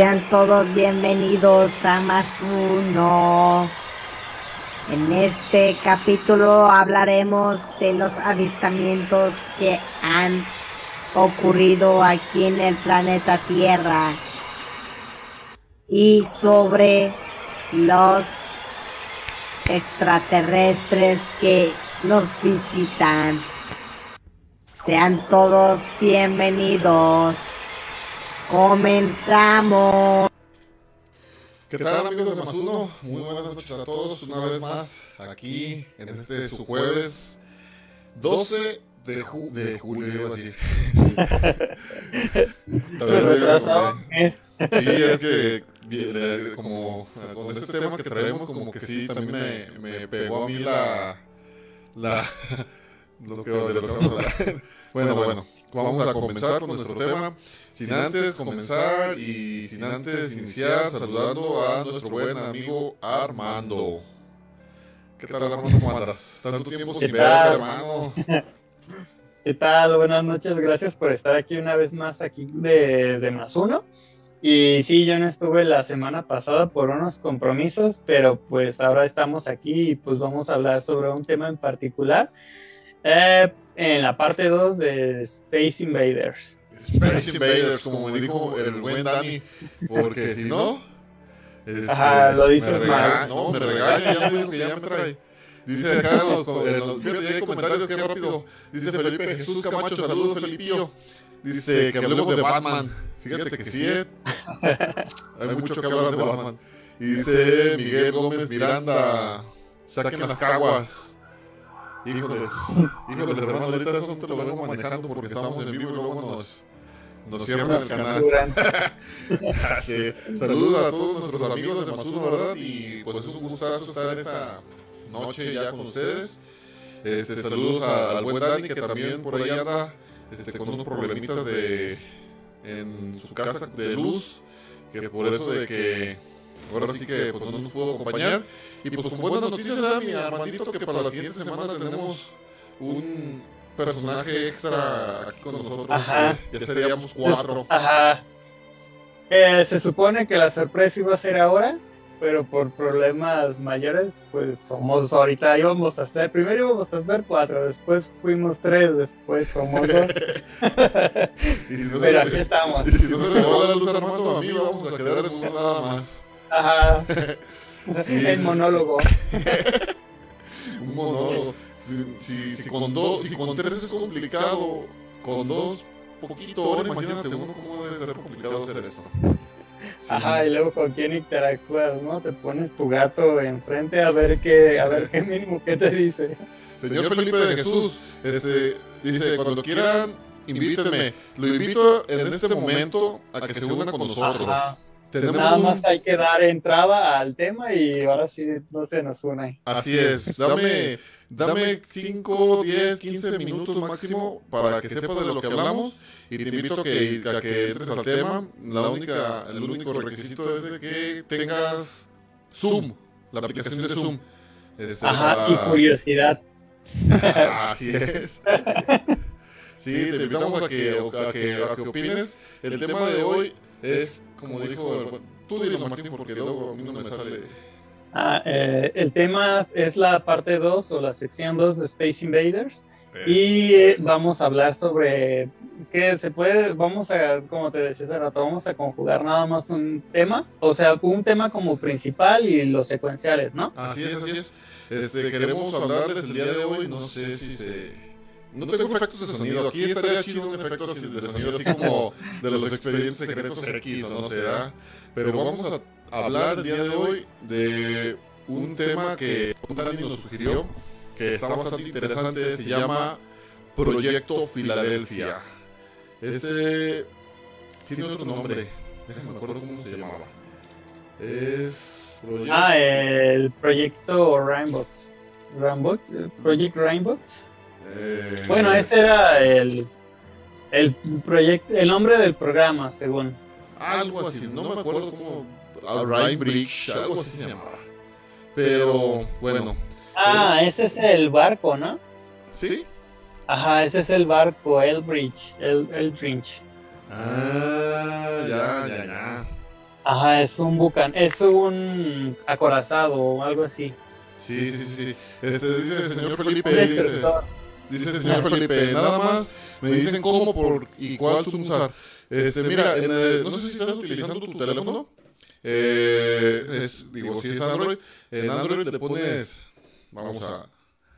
Sean todos bienvenidos a más uno. En este capítulo hablaremos de los avistamientos que han ocurrido aquí en el planeta Tierra y sobre los extraterrestres que nos visitan. Sean todos bienvenidos. Comenzamos. ¿Qué tal amigos de Más Uno? Muy buenas noches a todos, una vez más aquí en este su jueves 12 de, ju- de julio, iba a decir. Todavía no llega, retrasado eh. Sí, es que viene como eh, con este tema que traemos, como que sí, también me, me pegó a mí la... la lo que, de lo que vamos a hablar. Bueno, bueno, vamos a comenzar con nuestro tema. Sin antes comenzar y sin antes iniciar saludando a nuestro buen amigo Armando. ¿Qué tal Armando? ¿Cómo andas? Tanto tiempo ¿Qué sin verte, hermano. ¿Qué tal? Buenas noches, gracias por estar aquí una vez más aquí de, de Más Uno. Y sí, yo no estuve la semana pasada por unos compromisos, pero pues ahora estamos aquí y pues vamos a hablar sobre un tema en particular. Eh, en la parte 2 de Space Invaders. Space Invaders, como me dijo el buen Dani, porque si no... este, Ajá, lo dices me mal. No, me regaña, ya me dijo que ya me trae. Dice acá en los, en los- hay comentarios que rápido. Dice Felipe Jesús Camacho, saludos Felipillo. Dice que hablemos de Batman. Fíjate que sí, eh. hay mucho que hablar de Batman. Y dice Miguel Gómez Miranda, saquen las caguas. Híjoles, híjoles, hermano, ahorita eso te lo vengo manejando porque estamos en vivo y luego nos, nos cierran el canal. Saludos a todos nuestros amigos de Masuno, ¿verdad? Y pues es un gustazo estar esta noche ya con ustedes. Este, saludos a- al buen Dani que también por ahí anda este, con unos problemitas de en su casa de luz, que por eso de que ahora sí que pues, no nos pudo acompañar. Y pues con buenas noticias, ¿verdad, mi Armandito, que para la siguiente semana tenemos un personaje extra aquí con nosotros. Ajá. que Ya seríamos cuatro. Ajá. Eh, se supone que la sorpresa iba a ser ahora, pero por problemas mayores, pues somos ahorita íbamos a hacer, primero íbamos a hacer cuatro, después fuimos tres, después somos dos. Y si no se, pero aquí estamos. y si no se le va a dar la luz Armando, a mí vamos a quedar en uno nada más. Ajá. Sí, El monólogo. Un monólogo. Si, si, si con dos, si con tres es complicado, con dos, poquito, ahora imagínate uno cómo debe ser complicado hacer esto. Sí. Ajá, y luego con quién interactúas, ¿no? Te pones tu gato enfrente a ver qué, a ver qué mínimo qué te dice. Señor Felipe de Jesús, este, dice, cuando quieran, invítenme. Lo invito en este momento a que se unan con nosotros. Ajá. Tenemos Nada un- más hay que dar entrada al tema y ahora sí no se nos une. Así es, dame, dame 5, 10, 15 minutos máximo para que sepas de lo que hablamos y te invito a que, a que entres al tema. La única, el único requisito es de que tengas Zoom, la aplicación de Zoom. Este, Ajá, y curiosidad. Así es. Sí, te invitamos a que, a que, a que opines. El tema de hoy es, como dijo, tú dilo Martín, porque luego a mí no me sale Ah, eh, el tema es la parte 2 o la sección 2 de Space Invaders. Y eh, vamos a hablar sobre que se puede, vamos a, como te decía hace rato, vamos a conjugar nada más un tema, o sea, un tema como principal y los secuenciales, ¿no? Así es, así es. Este, queremos hablarles el día de hoy, no sé si se... No tengo efectos de sonido, aquí estaría chido un efecto de sonido así como de los expedientes secretos X o no sé, ¿verdad? Pero vamos a hablar el día de hoy de un tema que Dani nos sugirió, que está bastante interesante, se llama Proyecto Filadelfia. Ese tiene otro nombre, déjame me acuerdo cómo se llamaba. Es... Proyecto... Ah, el proyecto Rainbow. Rainbow, Project Rainbow. Eh, Bueno, ese era el, el proyecto, el nombre del programa, según. Algo así, no me acuerdo cómo... Ryan Bridge, algo así se llamaba. Pero, bueno, Ah, ese es el barco, ¿no? ¿sí? Ajá, ese es el barco, Elbridge, el Eldridge. Ah, ya, ya, ya. Ajá, es un bucan, es un acorazado o algo así. Sí, sí, sí. Este, dice el señor Felipe, Un dice, destructor. Dice el señor Felipe, nada más me dicen cómo por y cuál zoom usar. Este, mira, en el- no sé si estás utilizando tu teléfono. Eh, es, digo, si es Android, en Android le pones, vamos a,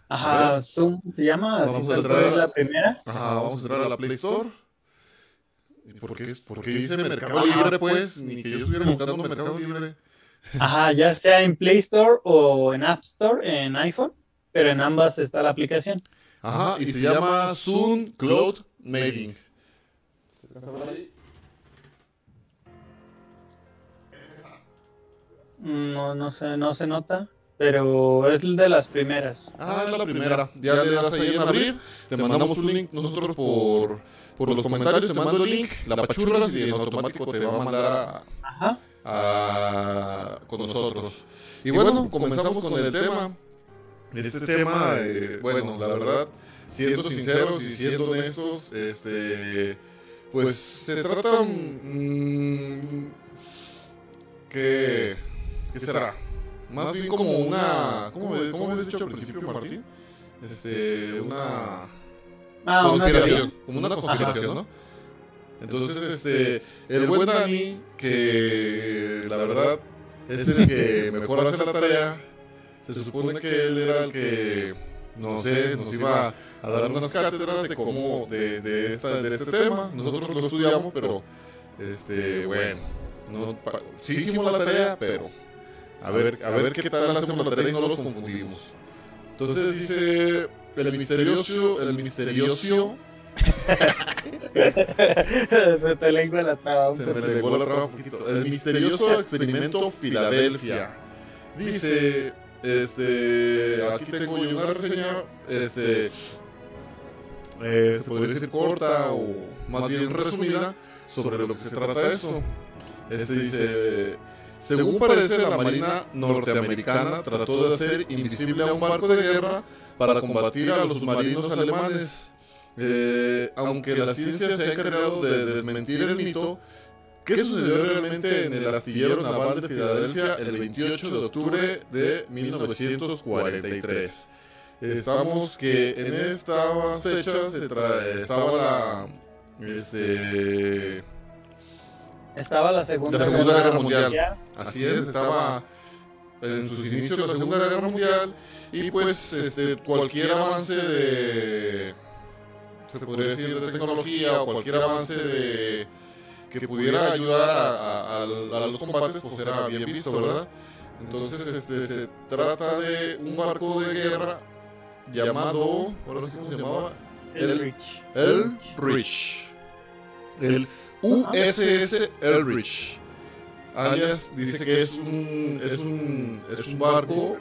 Ajá, Zoom se llama, Vamos si a entrar a- la primera. Ajá, vamos a entrar a la Play Store. ¿Y por qué, por qué dice Mercado Libre, pues? Ni que yo estuviera buscando Mercado Libre. Ajá, ya sea en Play Store o en App Store en iPhone, pero en ambas está la aplicación. Ajá, y se llama Zoom Cloud Mating. No, no se, no se nota, pero es de las primeras. Ah, es la primera. Ya le das ahí en abrir, te mandamos un link nosotros por, por los comentarios, te mando el link, la pachurras y en automático te va a mandar a, Ajá. a- con nosotros. Y bueno, comenzamos con el tema. Este tema, eh, bueno, la verdad, siendo sinceros y siendo honestos, este, pues se trata, mm, ¿qué, qué será? Más bien como una, ¿cómo, cómo habías dicho al principio, Martín? Este, una Ah, una conspiración, como una conspiración, ¿no? Entonces, este, el buen Dani, que la verdad es el que mejor hace la tarea, se supone que él era el que, no sé, nos iba a dar unas cátedras de cómo, de, de, esta, de este tema, nosotros lo estudiamos, pero, este, bueno, no, pa- sí hicimos la tarea, pero, a ver, a ver qué tal hacemos la tarea y no los confundimos. Entonces dice, el misterioso, el misterioso, Se te lengua la traba. Se me lenguó la traba un poquito. El misterioso experimento Filadelfia. Dice, este, aquí tengo una reseña, este, eh, se podría decir corta o más bien resumida sobre lo que se trata eso. Este dice, según parece la Marina norteamericana trató de hacer invisible a un barco de guerra para combatir a los submarinos alemanes. Eh, aunque la ciencia se ha encargado de desmentir el mito, ¿qué sucedió realmente en el astillero naval de Filadelfia el 28 de octubre de 1943? Estamos que en estas fechas se estaba la... Este, Estaba la Segunda, La Segunda Guerra Mundial. Así es, estaba en sus inicios de la Segunda Guerra Mundial y pues este, cualquier avance de, se podría decir, de tecnología o cualquier avance de, que pudiera ayudar a, a- a- a los combates pues era bien visto, ¿verdad? Entonces este, se trata de un barco de guerra llamado, ahora sí cómo se llamaba, Elrich. el Rich. El USS Elrich. Alias dice que es un, es un, es un barco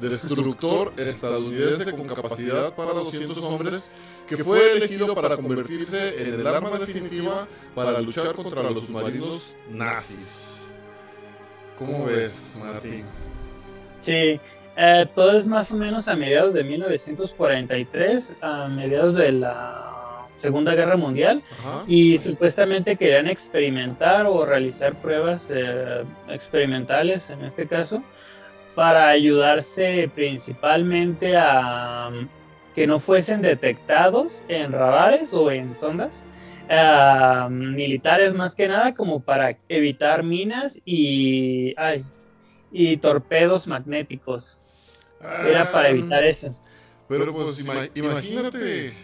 destructor estadounidense con capacidad para 200 hombres que fue elegido para convertirse en el arma definitiva para luchar contra los submarinos nazis. ¿Cómo ves, Martín? Sí, eh, todo es más o menos a mediados de 1943, a mediados de la Segunda Guerra Mundial, Ajá. y supuestamente querían experimentar o realizar pruebas eh, experimentales, en este caso, para ayudarse principalmente a que no fuesen detectados en radares o en sondas ah, militares más que nada como para evitar minas y, ay, y torpedos magnéticos. Era para Ah, evitar eso. Pero pues ima- imagínate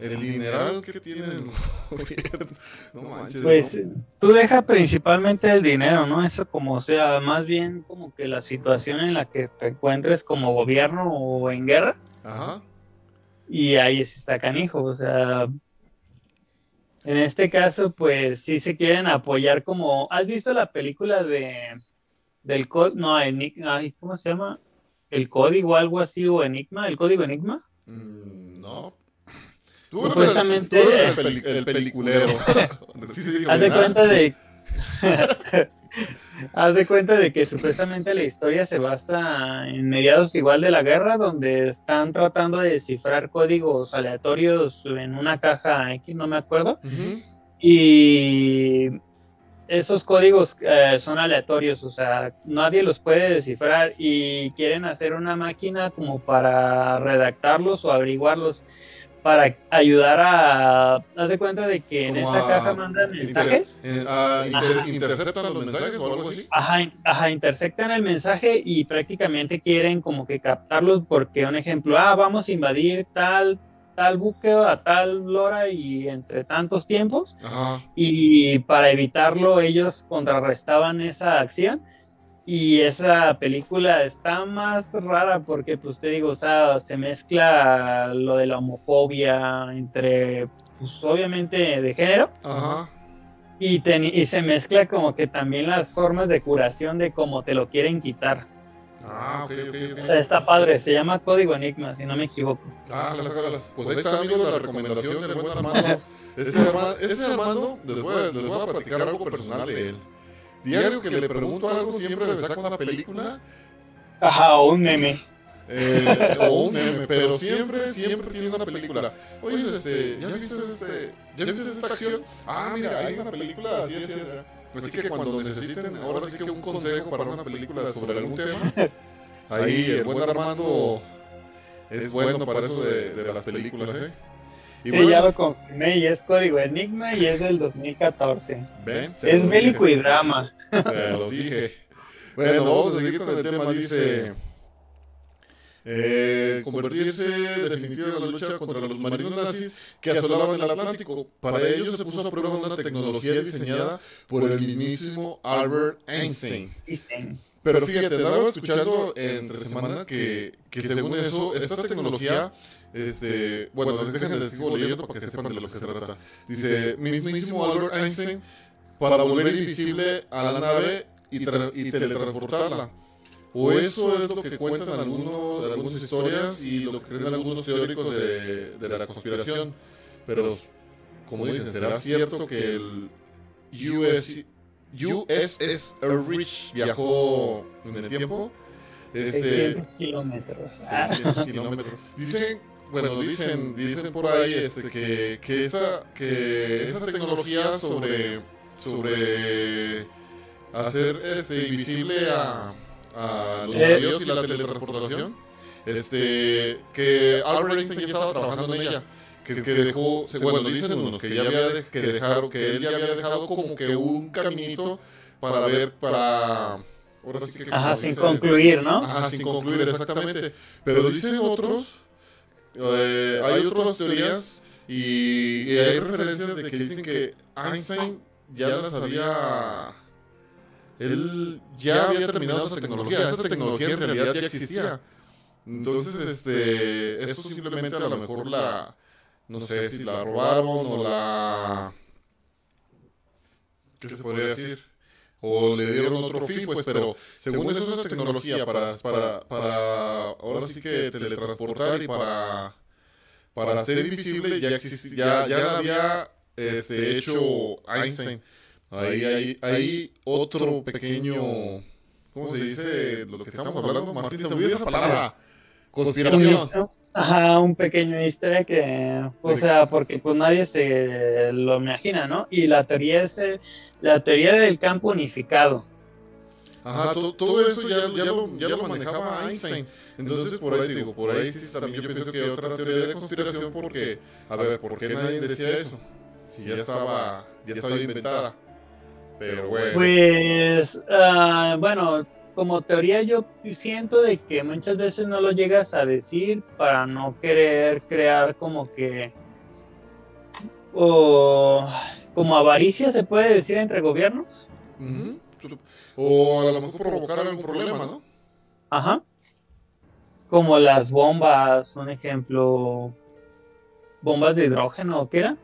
el dineral que tiene el gobierno. No manches. Pues ¿no? tú deja principalmente el dinero, ¿no? Eso como sea, más bien como que la situación en la que te encuentres como gobierno o en guerra, Ajá. Y ahí sí está canijo, o sea, en este caso, pues sí se quieren apoyar como, ¿has visto la película de del código, no, Enigma, ¿cómo se llama? El código, algo así, o Enigma, el código Enigma. Mm, no. Tú eres, Supuestamente- el, tú eres el peli- el peliculero. sí, sí, digo, Haz de cuenta de. Haz de cuenta de que supuestamente la historia se basa en mediados igual de la guerra, donde están tratando de descifrar códigos aleatorios en una caja X, no me acuerdo. Ujú. Y esos códigos eh, son aleatorios, o sea, nadie los puede descifrar y quieren hacer una máquina como para redactarlos o averiguarlos para ayudar a... Haz de cuenta de que en esa a- caja mandan mensajes. eh, ah, inter- interceptan los mensajes o algo así. Ajá, ajá, intersectan el mensaje y prácticamente quieren como que captarlos porque un ejemplo, ah, vamos a invadir tal, tal buque a tal hora y entre tantos tiempos Ajá. y para evitarlo ellos contrarrestaban esa acción y esa película está más rara porque pues te digo, o sea, se mezcla lo de la homofobia entre pues obviamente de género Ajá. y, se mezcla como que también las formas de curación de cómo te lo quieren quitar. Ah, ok, ok, ok. O sea, está padre, se llama Código Enigma, si no me equivoco. Ah, jalas, jalas. Pues ahí está, amigos, la recomendación del buen Armando. Ese, Arma- ese Armando, les voy, a, les voy a platicar algo personal de él. Diario que le pregunto algo, siempre le saco una película Ajá, o un meme. eh, o un meme, pero siempre, siempre tiene una película. Oye, este, ¿ya viste, este, ¿ya viste esta acción? Ah, mira, hay una película así, así, así. Así que cuando necesiten, ahora sí que un consejo para una película sobre algún tema, ahí el buen Armando es bueno para eso de, de las películas, ¿eh? Y Sí, ya lo confirmé y es Código Enigma y es del 2014. ven, se Es bélico dije, y drama. Se los dije. Bueno, vamos a seguir con el tema, dice... Eh, convertirse definitivamente en la lucha contra los marinos nazis que asolaban el Atlántico. Para ello se puso a prueba una tecnología diseñada por el mismísimo Albert Einstein. Pero fíjate, andaba escuchando entre semana que, que según eso, esta tecnología, este, bueno, déjenme les sigo leyendo para que sepan de lo que se trata. Dice, mismísimo Albert Einstein, para volver invisible a la nave y, tra- y teletransportarla. O eso es lo que cuentan algunos, algunas historias y lo que creen algunos teóricos de, de la conspiración. Pero, como dicen, ¿será cierto que el US, USS Rich viajó en el tiempo? Este, 600 kilómetros. Ah, 600 kilómetros. Dicen, bueno, dicen, dicen por ahí este, que, que, esa, que esa tecnología sobre, sobre hacer este, invisible a, a los Eh, navíos y la teletransportación, este, que Albert Einstein ya estaba trabajando en ella. Que, que dejó, bueno, dicen unos que ya había de- que dejaron, que él ya había dejado como que un caminito para ver, para, ahora sí que Ajá, sin dice- concluir, ¿no? Ajá, sin concluir exactamente. Pero dicen otros, eh, hay otras teorías y, y hay referencias de que dicen que Einstein ya las había... Él ya había terminado esa tecnología, esa tecnología en realidad ya existía. Entonces, este, esto simplemente a lo mejor la, no sé si la robaron o la, ¿qué se podría decir? O le dieron otro fin, pues, pero según eso es una tecnología para, para, para, ahora sí que teletransportar y para, para ser invisible ya existía, ya, ya la había este, hecho Einstein. Ahí hay, hay otro pequeño, ¿cómo se dice? Lo que estamos hablando, Martín, se me olvidó esa palabra. Conspiración. Ajá, un pequeño easter egg que, o sea, porque pues nadie se lo imagina, ¿no? Y la teoría es eh, la teoría del campo unificado. Ajá, todo, todo eso ya, ya, lo, ya lo manejaba Einstein. Entonces, por ahí digo, por ahí sí, también yo pienso que hay otra teoría de conspiración porque, a ver, ¿por qué nadie decía eso? Si ya estaba, ya estaba inventada. Pero bueno. Pues, ah, bueno, como teoría yo siento de que muchas veces no lo llegas a decir para no querer crear como que o como avaricia se puede decir entre gobiernos. O a lo mejor provocar algún problema, ¿no? Ajá. Como las bombas, un ejemplo, bombas de hidrógeno, ¿qué era?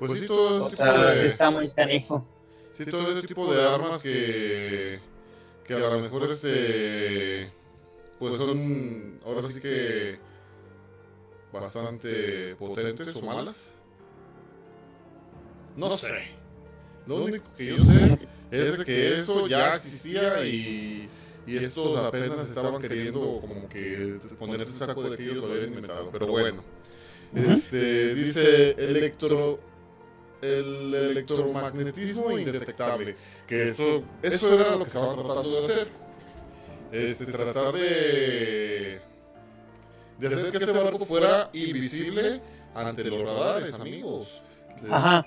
Pues sí, todo O sea, de, está muy canijo. sí, todo ese tipo de armas que, que a lo mejor este, pues son, ahora sí que bastante potentes o malas. No sé. Lo único que yo sé es de que eso ya existía y, y estos apenas estaban queriendo como que poner el saco de que ellos lo habían inventado. Pero bueno. Este, dice electro el electromagnetismo indetectable, que eso, eso era lo que estaban tratando de hacer. Este, tratar de, de hacer que este barco fuera invisible ante los radares, amigos. Ajá.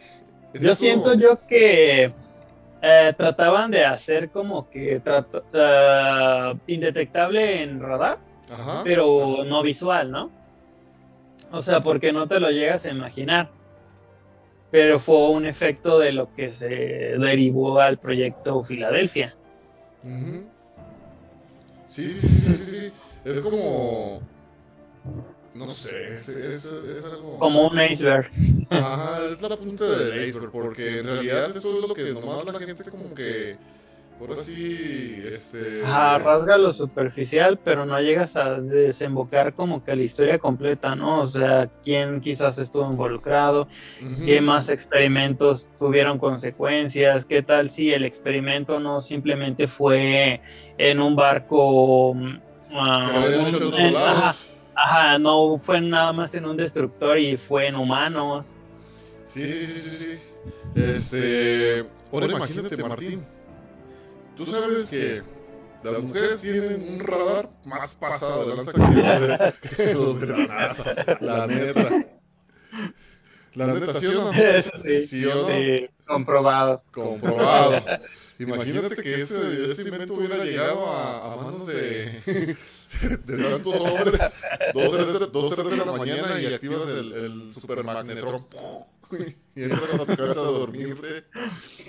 Es Yo siento yo que eh, trataban de hacer como que ah, indetectable en radar, Ajá. pero no visual, ¿no? O sea, porque no te lo llegas a imaginar. Pero fue un efecto de lo que se derivó al proyecto Filadelfia. Ujú. Sí, sí, sí, sí, sí. Es como. No sé, es, es, es algo. Como un iceberg. Ajá, es la punta del iceberg, porque en realidad eso es lo que nomás la gente como que. Por así. Este. Ajá, rasga lo superficial, pero no llegas a desembocar como que la historia completa, ¿no? O sea, quién quizás estuvo involucrado, Ujú. qué más experimentos tuvieron consecuencias, qué tal si el experimento no simplemente fue en un barco... mm, ah, un- en- ajá, ajá, no fue nada más en un destructor y fue en humanos. Sí, sí, sí, sí, sí. Este. Ahora imagínate, Martín. Tú sabes que las mujeres tienen un radar más pasado de lanza que los de, que los de la NASA. La neta. La neta, ¿sí o no? sí, ¿Sí o no? sí, comprobado. Comprobado. Imagínate que ese, este invento hubiera llegado a, a manos de, de tantos hombres, dos, tres, de la mañana y activas el, el supermagnetrón. Y entras a tu casa a dormirte.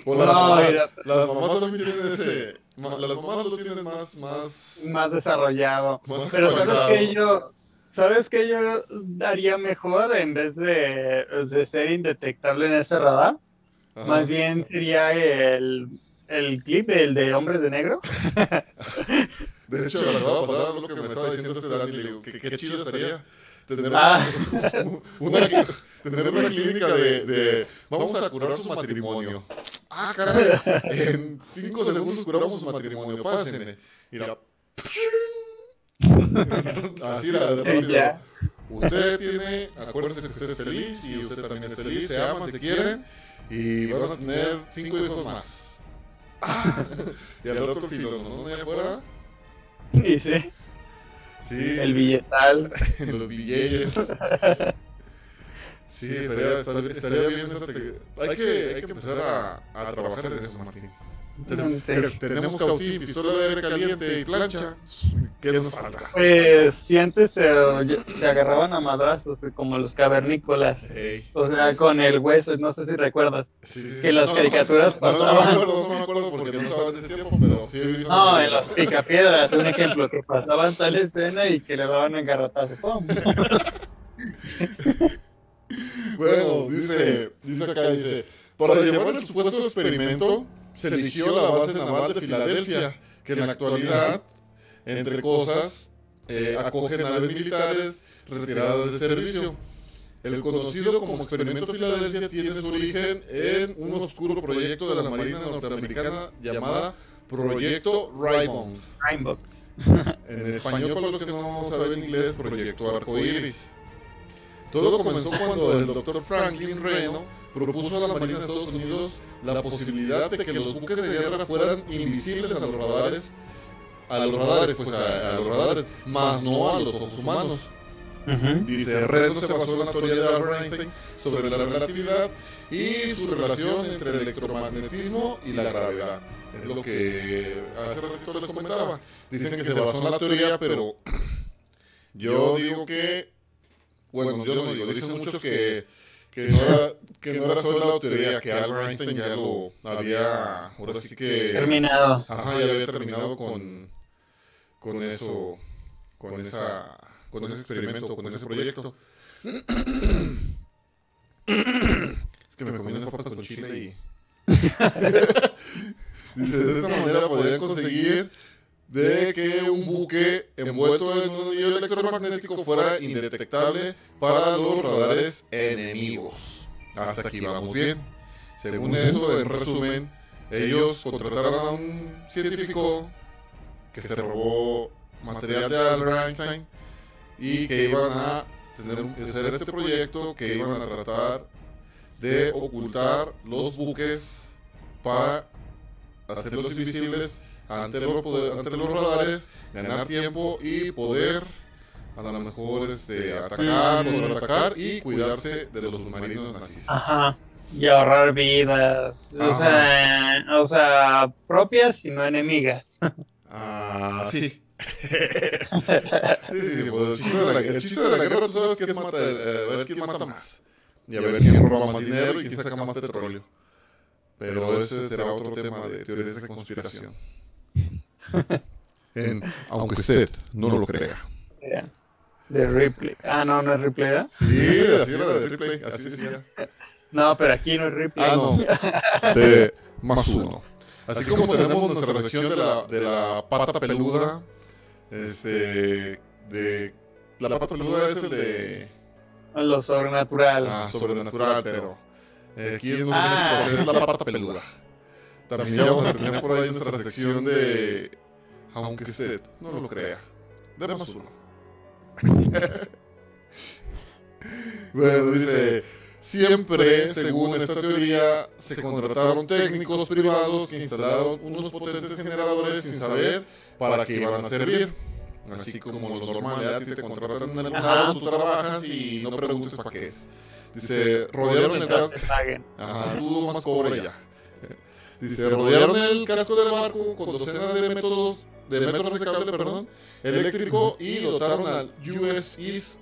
O las, No, mira. las mamás también tienen ese. ma- Las mamás lo tienen más. más, Más desarrollado. más Pero sabes que yo, sabes que yo daría mejor en vez de, de ser indetectable en ese radar, Ajá. más bien sería el, el clip, el de Hombres de Negro. De hecho, la semana pasada lo que me estaba diciendo este Dani, le digo, que qué chido estaría tener Ah. una, tener una clínica de, de vamos a curar su matrimonio. Ah, caray, en cinco segundos curamos su matrimonio, pásenme. Y la... Así la de rápido. Ya. Usted tiene, acuérdese que usted es feliz y usted también es feliz, se aman, se quieren y van a tener cinco hijos más. Ah, y al otro filo, ¿no? Allá afuera. Y sí, Sí, el billetal. los billetes. Sí, estaría, estaría, estaría bien esa te- Hay que, hay que empezar a, a trabajar en eso, Martín. Sí. Tenemos cautín, pistola de aire caliente y plancha. ¿Qué nos falta? Pues si antes se, se agarraban a madrazos, como los cavernícolas. O sea, con el hueso, no sé si recuerdas. sí, sí, sí. Que las No, caricaturas no, no, no, me pasaban. acuerdo, no me acuerdo porque no estaba en ese tiempo, pero sí he visto. No, en los picapiedras, un ejemplo, que pasaban tal escena y que le daban en garrotazo. ¡pum! Bueno, dice, dice acá, dice, para llevar el supuesto experimento se eligió la base naval de Filadelfia, que en la actualidad, entre cosas, eh, acoge naves militares retiradas de servicio. El conocido como Experimento Filadelfia tiene su origen en un oscuro proyecto de la Marina norteamericana llamada Proyecto Raymond. Rainbow. En español, para los que no saben inglés, Proyecto Arcoíris. Todo comenzó cuando el Dr. Franklin Reno propuso a la Marina de Estados Unidos la posibilidad de que los buques de guerra fueran invisibles a los radares a los radares, pues a, a los radares, más no a los ojos humanos. Ujú. Dice, Reynolds se basó en la teoría de Albert Einstein sobre la relatividad y su relación entre el electromagnetismo y la gravedad. Es lo que hace ratito les comentaba. Dicen que se basó en la teoría, pero yo digo que, bueno, yo no digo, dicen muchos que, que, no era, que no era solo la teoría, que Albert Einstein ya lo había, ahora sí que... Terminado. Ajá, ya había terminado con, con eso, con esa, con ese experimento, con ese proyecto. Es que me comí unas papas con chile y... Dice, de esta manera podrían conseguir de que un buque envuelto en un anillo electromagnético fuera indetectable para los radares enemigos. Hasta aquí vamos bien. Según eso, en resumen, ellos contrataron a un científico que se robó material de Albert Einstein y que iban a tener, hacer este proyecto que iban a tratar de ocultar los buques para hacerlos invisibles ante los, poder- ante los radares, ganar tiempo y poder a lo mejor este, atacar, poder atacar y cuidarse de los submarinos nazis. Ajá. Y ahorrar vidas. O sea, o sea, propias y no enemigas. Ah, sí. sí, sí, sí, pues el chiste de la, el chiste de la guerra, tú sabes que es mata, eh, a ver quién mata más. Y a ver quién roba más dinero y quién saca más petróleo. Pero ese será otro tema de teorías de conspiración. En, aunque usted no lo crea. De Ripley. Ah, no, no es Ripley, ¿verdad? Sí, así era de Ripley, así decía. No, pero aquí no es Ripley. Ah, no. De más uno. Así como tenemos nuestra sección de la, de la pata peluda, este, de... La pata peluda es el de... Lo sobrenatural. Ah, sobrenatural, pero... eh, aquí en Ah. México es la pata peluda. También vamos a tener por ahí nuestra sección de... Aunque usted no lo crea. De más uno. bueno, dice... Siempre, según esta teoría, se contrataron técnicos privados que instalaron unos potentes generadores sin saber para qué iban a servir. Así como lo normal, ti te contratan en algún lado, tú trabajas y no preguntes para qué es. Dice, rodearon el casco. Ajá, tú más cobre ya. Dice, rodearon el casco del barco con docenas de métodos, de metros de cable, perdón, eléctrico y dotaron al USS,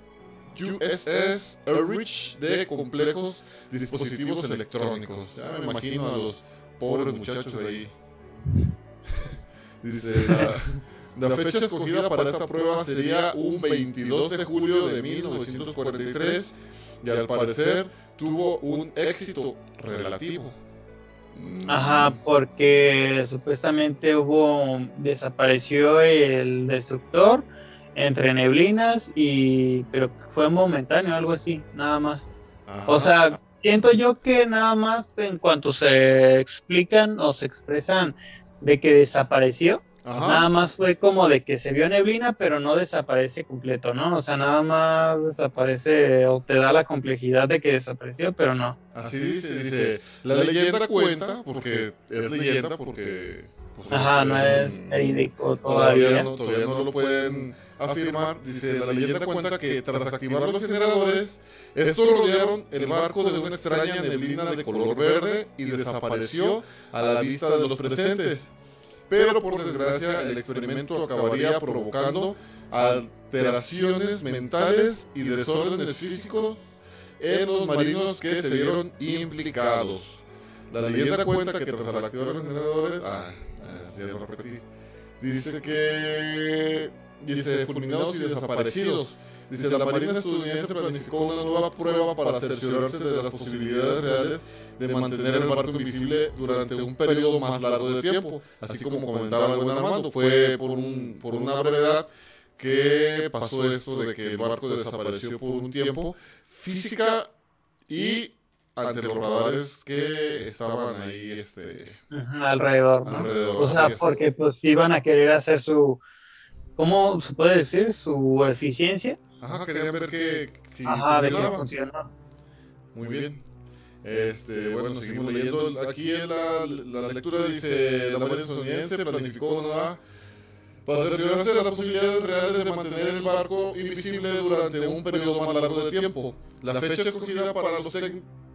USS Erich de complejos dispositivos electrónicos. Ya me imagino a los pobres muchachos de ahí. Dice, la, la fecha escogida para esta prueba sería un 22 de julio de 1943 y al parecer tuvo un éxito relativo. Mm, Ajá, porque supuestamente hubo, desapareció el destructor entre neblinas y, pero fue momentáneo, algo así, nada más. ajá. O sea, siento yo que nada más en cuanto se explican o se expresan de que desapareció, Ajá. nada más fue como de que se vio neblina, pero no desaparece completo, ¿no? O sea, nada más desaparece o te da la complejidad de que desapareció, pero no. Así dice, dice, la leyenda cuenta, porque es leyenda, porque... pues, Ajá, no es verídico Todavía todavía. no, todavía no lo pueden afirmar. Dice, la leyenda cuenta que tras activar los generadores, estos rodearon el barco de una extraña neblina de color verde y desapareció a la vista de los presentes. Pero por desgracia el experimento acabaría provocando alteraciones mentales y desórdenes físicos en los marinos que se vieron implicados. La leyenda cuenta que tras activar los generadores... Ah, ah, ya lo repetí. Dice que... Dice, fulminados y desaparecidos. Dice, la Marina estadounidense planificó una nueva prueba para cerciorarse de las posibilidades reales de mantener el barco invisible durante un periodo más largo de tiempo. Así como comentaba el buen Armando, fue por, un, por una brevedad que pasó esto de que el barco desapareció por un tiempo física y ante los radares que estaban ahí este, alrededor, ¿no? alrededor. O sea, porque pues iban a querer hacer su, ¿cómo se puede decir? Su eficiencia. Ajá, querían ver que si Ajá, de que funcionaba. Muy bien. Este, bueno, seguimos leyendo. Aquí en la, la lectura dice, la Marina estadounidense planificó una para cerciorarse de las posibilidades reales de mantener el barco invisible durante un periodo más largo de tiempo. La fecha escogida para, los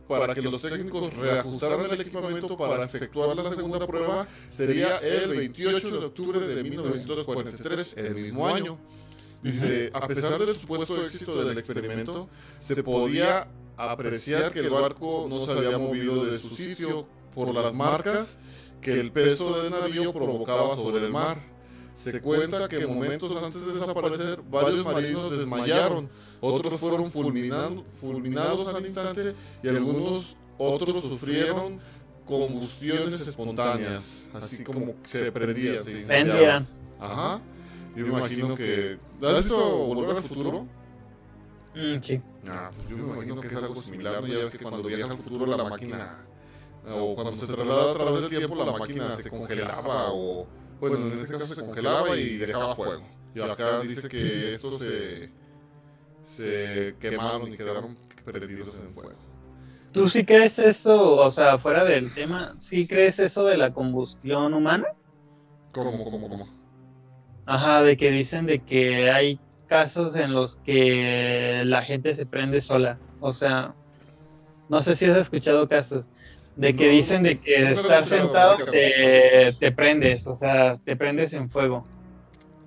para que los técnicos reajustaran el equipamiento para efectuar la segunda prueba sería el 28 de octubre de 1943, el mismo año. Dice, a pesar del supuesto éxito del experimento, se podía apreciar que el barco no se había movido de su sitio por las marcas que el peso del navío provocaba sobre el mar. Se cuenta que momentos antes de desaparecer, varios marinos desmayaron, otros fueron fulminados al instante y algunos otros sufrieron combustiones espontáneas, así como se prendían, se incendiaban. Ajá. Yo me imagino que... ¿Has visto Volver al Futuro? Mm, sí. Ah, pues yo me imagino que es algo similar, ¿no? Ya ves que cuando viaja al futuro la máquina, o cuando se traslada a través del tiempo, la máquina se congelaba, o bueno, en este caso se congelaba y dejaba fuego. Y acá dice que estos se, se quemaron y quedaron prendidos en fuego. ¿Tú sí crees eso, o sea, fuera del tema, sí crees eso de la combustión humana? ¿Cómo, cómo, cómo? Ajá, de que dicen de que hay casos en los que la gente se prende sola. O sea, no sé si has escuchado casos de que No, dicen de que he estar sentado te prendes, o sea, te prendes en fuego.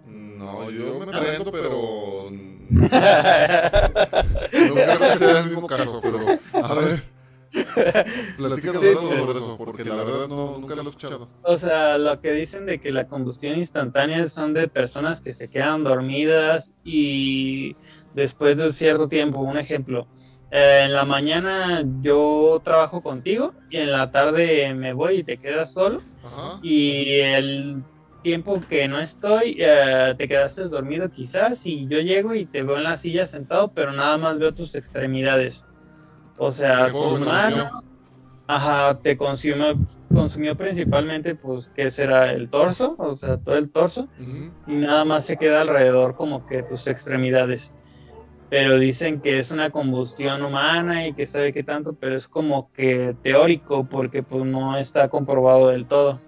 No, yo me prendo, pero... No creo que sea el mismo caso, pero... A ver... Platícanos Sí, algo sí. sobre eso, porque la verdad no, nunca lo he escuchado. O sea, lo que dicen de que la combustión instantánea son de personas que se quedan dormidas y después de cierto tiempo, un ejemplo, eh, en la mañana yo trabajo contigo y en la tarde me voy y te quedas solo Ajá. y el tiempo que no estoy eh, te quedaste dormido quizás y yo llego y te veo en la silla sentado pero nada más veo tus extremidades. O sea, ¿Qué tu mano? Ajá, te consumió, consumió principalmente, pues, ¿qué será? El torso, o sea, todo el torso, y nada más se queda alrededor como que tus extremidades. Pero dicen que es una combustión humana y que sabe qué tanto, pero es como que teórico porque pues no está comprobado del todo.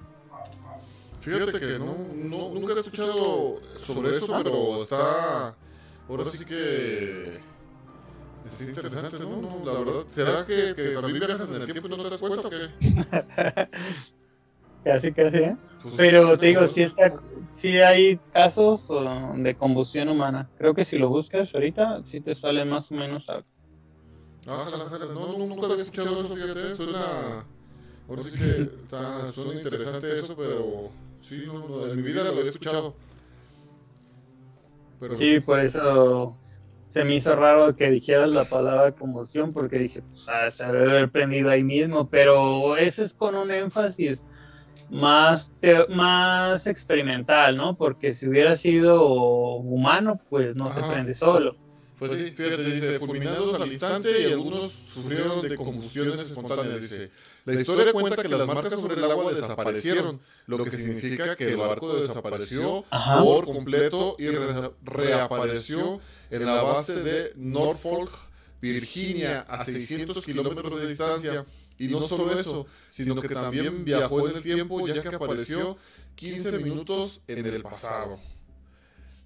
Fíjate que no, no, nunca he escuchado sobre eso, pero está. Ahora sí que. Es interesante, ¿no? No, La verdad. ¿Será que, que también viajas en el tiempo y no te das cuenta o qué? Casi, casi, ¿eh? Pues, Pero te digo, sí, está, sí hay casos uh, de combustión humana. Creo que si lo buscas ahorita, sí te sale más o menos a Ojalá, ojalá. No, no, nunca había escuchado eso, fíjate. Suena. Ahora sí que está, suena interesante eso, pero. Sí, no, no, en mi vida lo había escuchado. Pero. Sí, por eso se me hizo raro que dijeras la palabra combustión, porque dije, pues ah, se debe haber prendido ahí mismo, pero ese es con un énfasis más, teo- más experimental, ¿no? Porque si hubiera sido humano, pues no se prende solo. Pues sí, fíjate, dice, fulminados al instante y algunos sufrieron de combustiones espontáneas, dice. La historia cuenta que las marcas sobre el agua desaparecieron, lo que significa que el barco desapareció Ajá. por completo y re- reapareció en la base de Norfolk, Virginia, a 600 kilómetros de distancia. Y no solo eso, sino que también viajó en el tiempo ya que apareció 15 minutos en el pasado.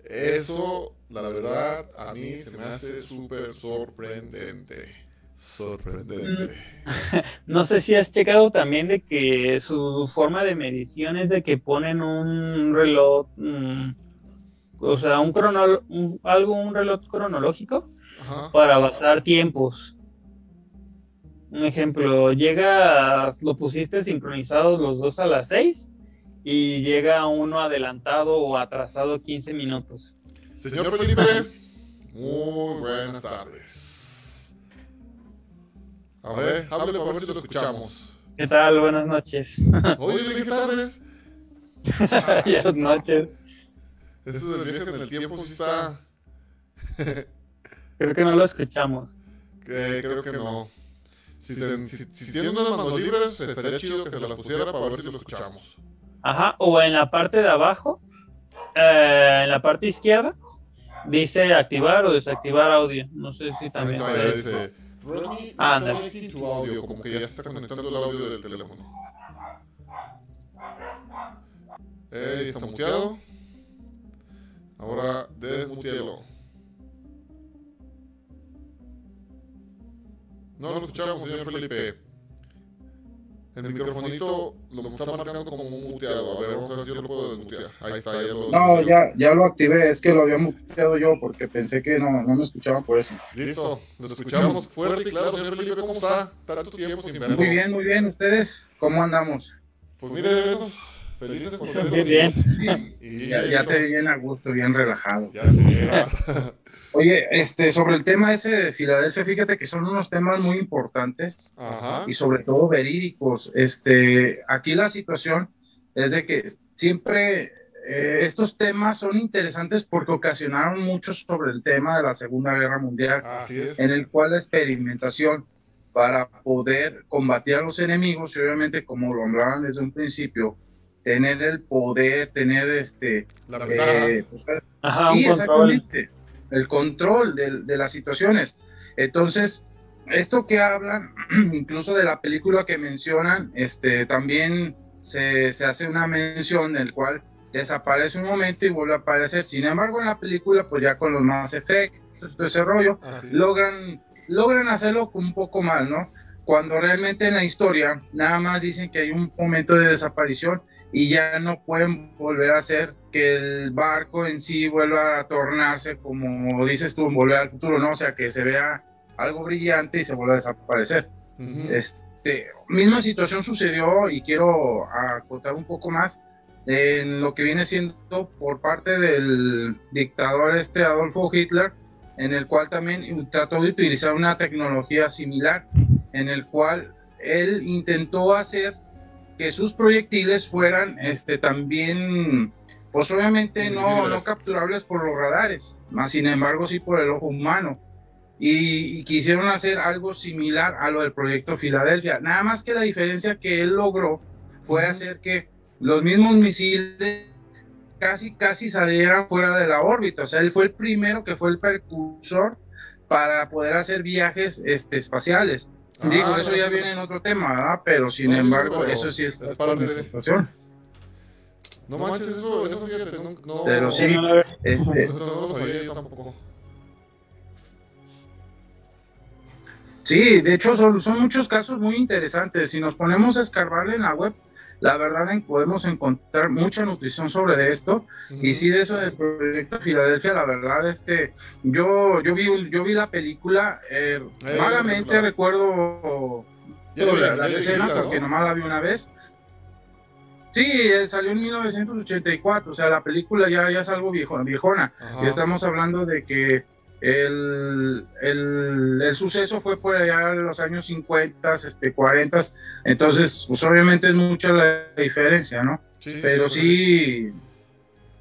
Eso, la verdad, a mí se me hace súper sorprendente. Sorprendente. No sé si has checado también de que su forma de medición es de que ponen un reloj, mm, o sea, un crono, un- algo, un reloj cronológico Ajá. para basar tiempos. Un ejemplo, llega, lo pusiste sincronizados los dos a las 6 y llega uno adelantado o atrasado 15 minutos. Señor Felipe, muy buenas tardes. A ver, hable para ver si lo escuchamos. ¿Qué tal? Buenas noches. Oye, dije tardes. Buenas noches. Eso del viaje en el tiempo sí está. Creo que no lo escuchamos. creo que no. Si, ten- si, si tienen unas manos libres, estaría chido que se las pusiera para ver si lo escuchamos. Ajá, o en la parte de abajo, eh, en la parte izquierda, dice activar o desactivar audio. No sé si Ahí también. está, dice. Anda. connecting to audio, como que ya está conectando el audio del teléfono. Eh, está muteado. Ahora desmutielo. No lo escuchamos, señor Felipe. El microfonito lo está marcando como muteado. A ver, vamos a ver si yo lo puedo desmutear. Ahí está, ya lo No, ya, ya lo activé, es que lo había muteado yo porque pensé que no, no me escuchaban por eso. Listo, lo escuchamos fuerte y claro, señor Felipe, ¿cómo está? Tanto tiempo sin verlo. Muy bien, muy bien, ¿ustedes cómo andamos? Pues mire, venos, felices, contentos. Muy bien. Y Ya, ya te vi bien a gusto, bien relajado. Ya sé. Oye, este, sobre el tema ese de Filadelfia, fíjate que son unos temas muy importantes Ajá. y sobre todo verídicos. Este, aquí la situación es de que siempre eh, estos temas son interesantes porque ocasionaron mucho sobre el tema de la Segunda Guerra Mundial. Así en el cual la experimentación para poder combatir a los enemigos y obviamente como lo hablaban desde un principio tener el poder tener este La ventaja. eh, pues, Ajá, sí un control. exactamente el control de, de las situaciones entonces esto que hablan incluso de la película que mencionan este también se, se hace una mención en el cual desaparece un momento y vuelve a aparecer sin embargo en la película pues ya con los más efectos todo ese rollo Así. logran, logran hacerlo un poco más, ¿no? Cuando realmente en la historia nada más dicen que hay un momento de desaparición y ya no pueden volver a hacer que el barco en sí vuelva a tornarse como dices tú, volver al futuro, ¿no? O sea, que se vea algo brillante y se vuelva a desaparecer. Ujú. Este, misma situación sucedió y quiero acotar un poco más en lo que viene siendo por parte del dictador este Adolfo Hitler, en el cual también trató de utilizar una tecnología similar, en el cual él intentó hacer que sus proyectiles fueran este, también, pues obviamente no, no capturables por los radares, más sin embargo sí por el ojo humano. Y, y quisieron hacer algo similar a lo del proyecto Filadelfia. Nada más que la diferencia que él logró fue hacer que los mismos misiles casi casi salieran fuera de la órbita. O sea, él fue el primero que fue el precursor para poder hacer viajes este, espaciales. Ah, Digo, eso ya viene en otro tema, ¿verdad? Pero sin No, embargo, pero eso sí es es parte de- situación. No manches, eso, eso fíjate, no, no, Pero sí, este, No, no lo sabía yo tampoco. Sí, de hecho son, son muchos casos muy interesantes. Si nos ponemos a escarbarle en la web, la verdad podemos encontrar mucha nutrición sobre esto. Y sí, de eso del proyecto Filadelfia, la verdad, este, yo, yo vi, yo vi la película, eh, Eh, vagamente la película. recuerdo la las escenas ¿no? porque nomás la vi una vez. Sí, eh, salió en 1984, o sea, la película ya, ya es algo viejo, viejona. Ajá. Y estamos hablando de que el, el, el suceso fue por allá en los años 50, este, 40, entonces, pues obviamente es mucha la diferencia, ¿no? Sí, Pero sí,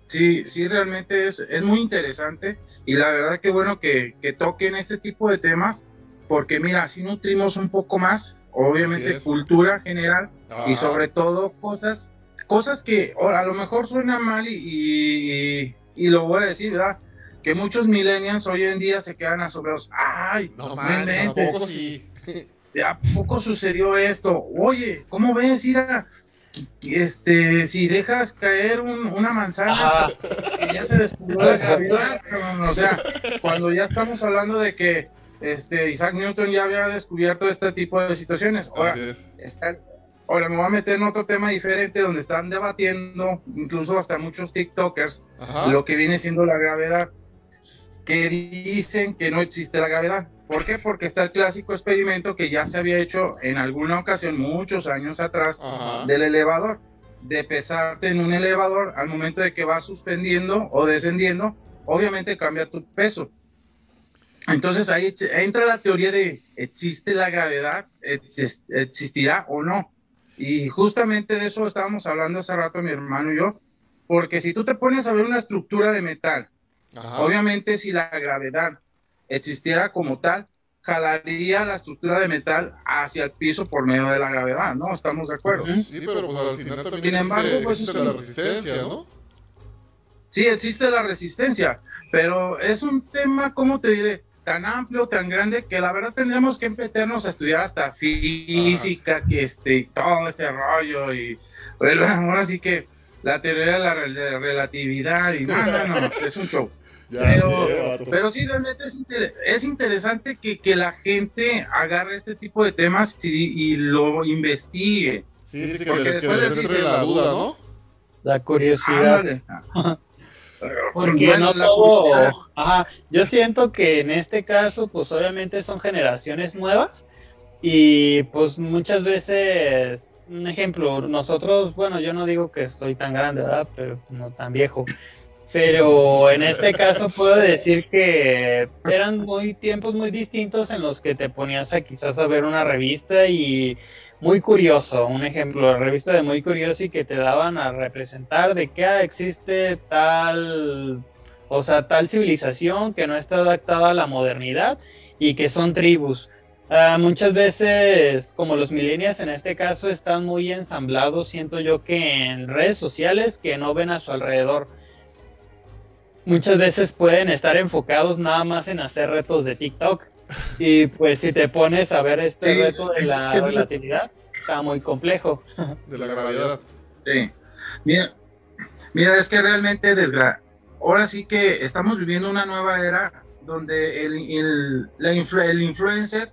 sí, sí, realmente es, es muy interesante y la verdad que bueno que, que toquen este tipo de temas, porque mira, así nutrimos un poco más, obviamente, cultura general y Ajá. sobre todo cosas, cosas que a lo mejor suenan mal y, y, y lo voy a decir, ¿verdad? Que muchos millennials hoy en día se quedan asombrados. ¡Ay! No inventes, tampoco sí. ¿de ¿A poco sucedió esto? Oye, ¿cómo ves, Ira? Este, si dejas caer un- una manzana, que ya se descubrió la gravedad. O sea, cuando ya estamos hablando de que este, Isaac Newton ya había descubierto este tipo de situaciones. Ahora, está- ahora me voy a meter en otro tema diferente donde están debatiendo, incluso hasta muchos TikTokers, Ajá. lo que viene siendo la gravedad, que dicen que no existe la gravedad. ¿Por qué? Porque está el clásico experimento que ya se había hecho en alguna ocasión, muchos años atrás, Ajá. del elevador, de pesarte en un elevador al momento de que vas suspendiendo o descendiendo, obviamente cambia tu peso. Entonces ahí entra la teoría de existe la gravedad, Exis- existirá o no. Y justamente de eso estábamos hablando hace rato mi hermano y yo, porque si tú te pones a ver una estructura de metal, Ajá. obviamente si la gravedad existiera como tal, jalaría la estructura de metal hacia el piso por medio de la gravedad, ¿no? Estamos de acuerdo. Sí, pero pues al final también Sin embargo, existe, pues, existe la resistencia, ¿no? Sí, existe la resistencia, pero es un tema, ¿cómo te diré? Tan amplio, tan grande, que la verdad tendremos que meternos a estudiar hasta física, que este, y todo ese rollo, y ahora sí que la teoría de la rel- relatividad y no, no, no, es un show. Ya Pero, sé, vato. pero sí, realmente es, inter- es interesante que, que la gente agarre este tipo de temas y, y lo investigue. Sí, sí, que porque le, que después le les entre dice la duda, ¿no? La curiosidad. Porque Bueno, no la todo. Ajá, yo siento que en este caso, pues obviamente son generaciones nuevas y pues muchas veces, un ejemplo, nosotros, bueno, yo no digo que estoy tan grande, ¿verdad? Pero no tan viejo. Pero en este caso puedo decir que eran muy tiempos muy distintos en los que te ponías a quizás a ver una revista y muy curioso, un ejemplo, la revista de muy curioso y que te daban a representar de que ah, existe tal, o sea, tal civilización que no está adaptada a la modernidad y que son tribus. Ah, muchas veces, como los millennials en este caso, están muy ensamblados, siento yo que en redes sociales que no ven a su alrededor. Muchas veces pueden estar enfocados nada más en hacer retos de TikTok. Y pues si te pones a ver este Sí, reto de es la que- relatividad, está muy complejo. De la gravedad. Sí. Mira, mira, es que realmente desgra ahora sí que estamos viviendo una nueva era donde el, el, la influ- el influencer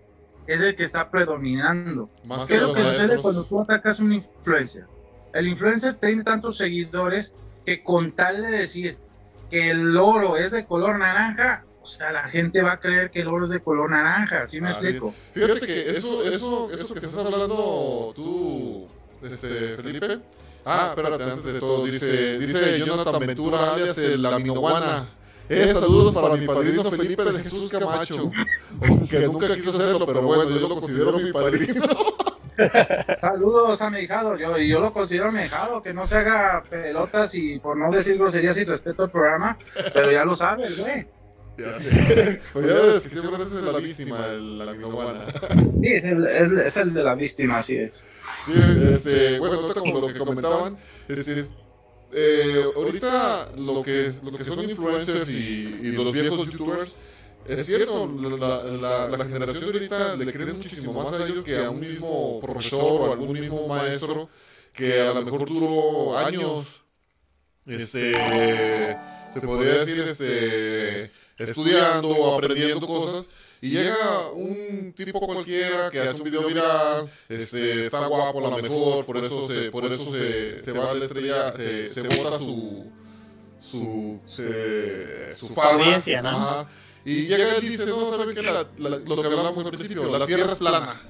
es el que está predominando. Más ¿Qué es lo que sucede cuando tú atacas a un influencer? El influencer tiene tantos seguidores que con tal de decir que el oro es de color naranja, o sea, la gente va a creer que el oro es de color naranja, ¿sí me Ah, explico? Fíjate que eso, eso, eso que estás hablando tú, este, Felipe. Ah, espérate, antes de todo, dice, dice Jonathan Ventura, alias el Aminoguana. Eh, saludos para mi padrino Felipe de Jesús Camacho. Que nunca quiso hacerlo, pero bueno, yo lo considero mi padrino. Saludos a mi hijado, yo, y yo lo considero mi hijado, que no se haga pelotas y por no decir groserías y respeto al programa, pero ya lo sabes, güey. Ya sé. Pues ya ves que siempre es la víctima, el Aminoguana. Sí, es el, es, es el de la víctima, así es. Sí, este, bueno, ahorita como lo que comentaban, este, eh, ahorita lo que, lo que son influencers y, y los viejos youtubers, es cierto, la, la, la generación de ahorita le cree muchísimo más a ellos que a un mismo profesor o algún mismo maestro que a lo mejor duró años, este, se podría decir, este, estudiando o aprendiendo cosas. Y llega un tipo cualquiera que hace un video viral, este, está guapo a lo mejor, por eso se, por eso se, se va a la estrella, se, se bota su, su, se- su fama. Y llega y dice, no, ¿saben qué? La- la- lo que hablábamos al principio, la Tierra es plana.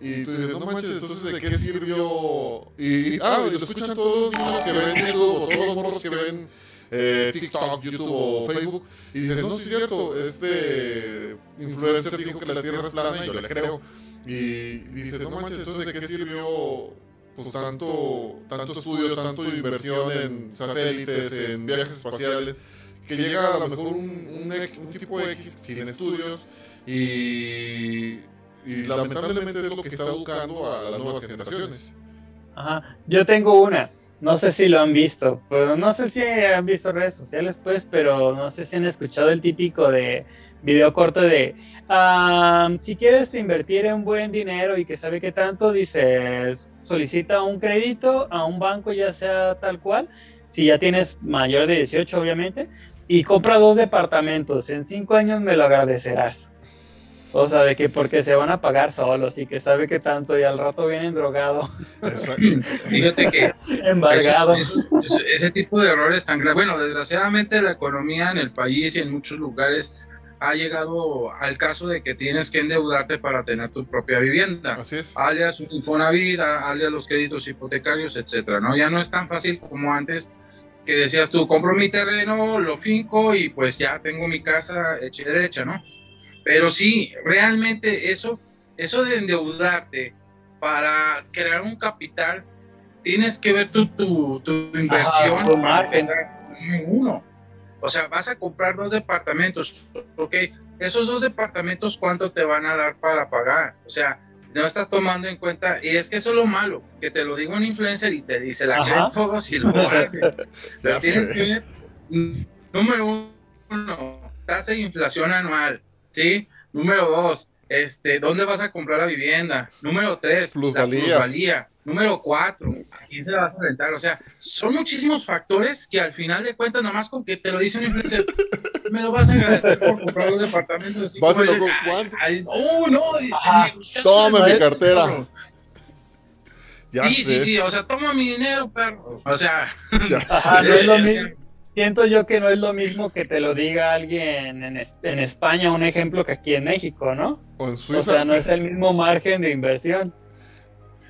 Y tú dices, no manches, entonces ¿de qué sirvió? Y, ah, y lo escuchan todos los que ven YouTube, todos los morros que ven eh, TikTok, YouTube o Facebook, y dicen, no, sí es cierto, este influencer dijo que la Tierra es plana y yo le creo. Y dice, no manches, entonces ¿de qué sirvió pues tanto, tanto estudio, tanto inversión en satélites, en viajes espaciales, que llega a lo mejor un, un, X- un tipo X sin estudios y, y lamentablemente es lo que está educando a las nuevas generaciones. Ajá. Yo tengo una, no sé si lo han visto, pero no sé si han visto redes sociales, pues, pero no sé si han escuchado el típico de video corto de ah, si quieres invertir en buen dinero y que sabe qué tanto, dices solicita un crédito a un banco, ya sea tal cual, si ya tienes mayor de 18, obviamente, y compra dos departamentos, en cinco años me lo agradecerás. O sea, de que porque se van a pagar solos y que sabe que tanto y al rato vienen drogado, Fíjate que embargado. Eso- eso- ese, ese tipo de errores tan graves. Bueno, desgraciadamente la economía en el país y en muchos lugares ha llegado al caso de que tienes que endeudarte para tener tu propia vivienda. Así es. alias un Infonavit, alias los créditos hipotecarios, etcétera, ¿no? Ya no es tan fácil como antes que decías tú, compro mi terreno, lo finco y pues ya tengo mi casa hecha y derecha, ¿no? Pero sí, realmente eso, eso de endeudarte para crear un capital, tienes que ver tu, tu, tu inversión tu para margen. empezar en uno. O sea, vas a comprar dos departamentos, ok, esos dos departamentos, ¿cuánto te van a dar para pagar? O sea, no estás tomando en cuenta, y es que eso es lo malo, que te lo digo un influencer y te dice, la Ajá. creen todos y lo. Ya Tienes que ver, número uno, tasa de inflación anual, ¿sí? Número dos, este, ¿dónde vas a comprar la vivienda? Número tres, Plusvalía. la plusvalía. Número cuatro, ¿a quién se la vas a rentar? O sea, son muchísimos factores que al final de cuentas, nomás con que te lo dice un influencer, me lo vas a agradecer por comprar un departamento. Así Báselo de, con "Ay, cuánto". ay, ¡Oh, no! Negociación, Toma mi cartera. Ya sí, sé. sí, sí, o sea, toma mi dinero, perro. O sea, ya sé. no es lo mismo. Siento yo que no es lo mismo que te lo diga alguien en, es- en España, un ejemplo, que aquí en México, ¿no? O en O Suiza. sea, no es el mismo margen de inversión.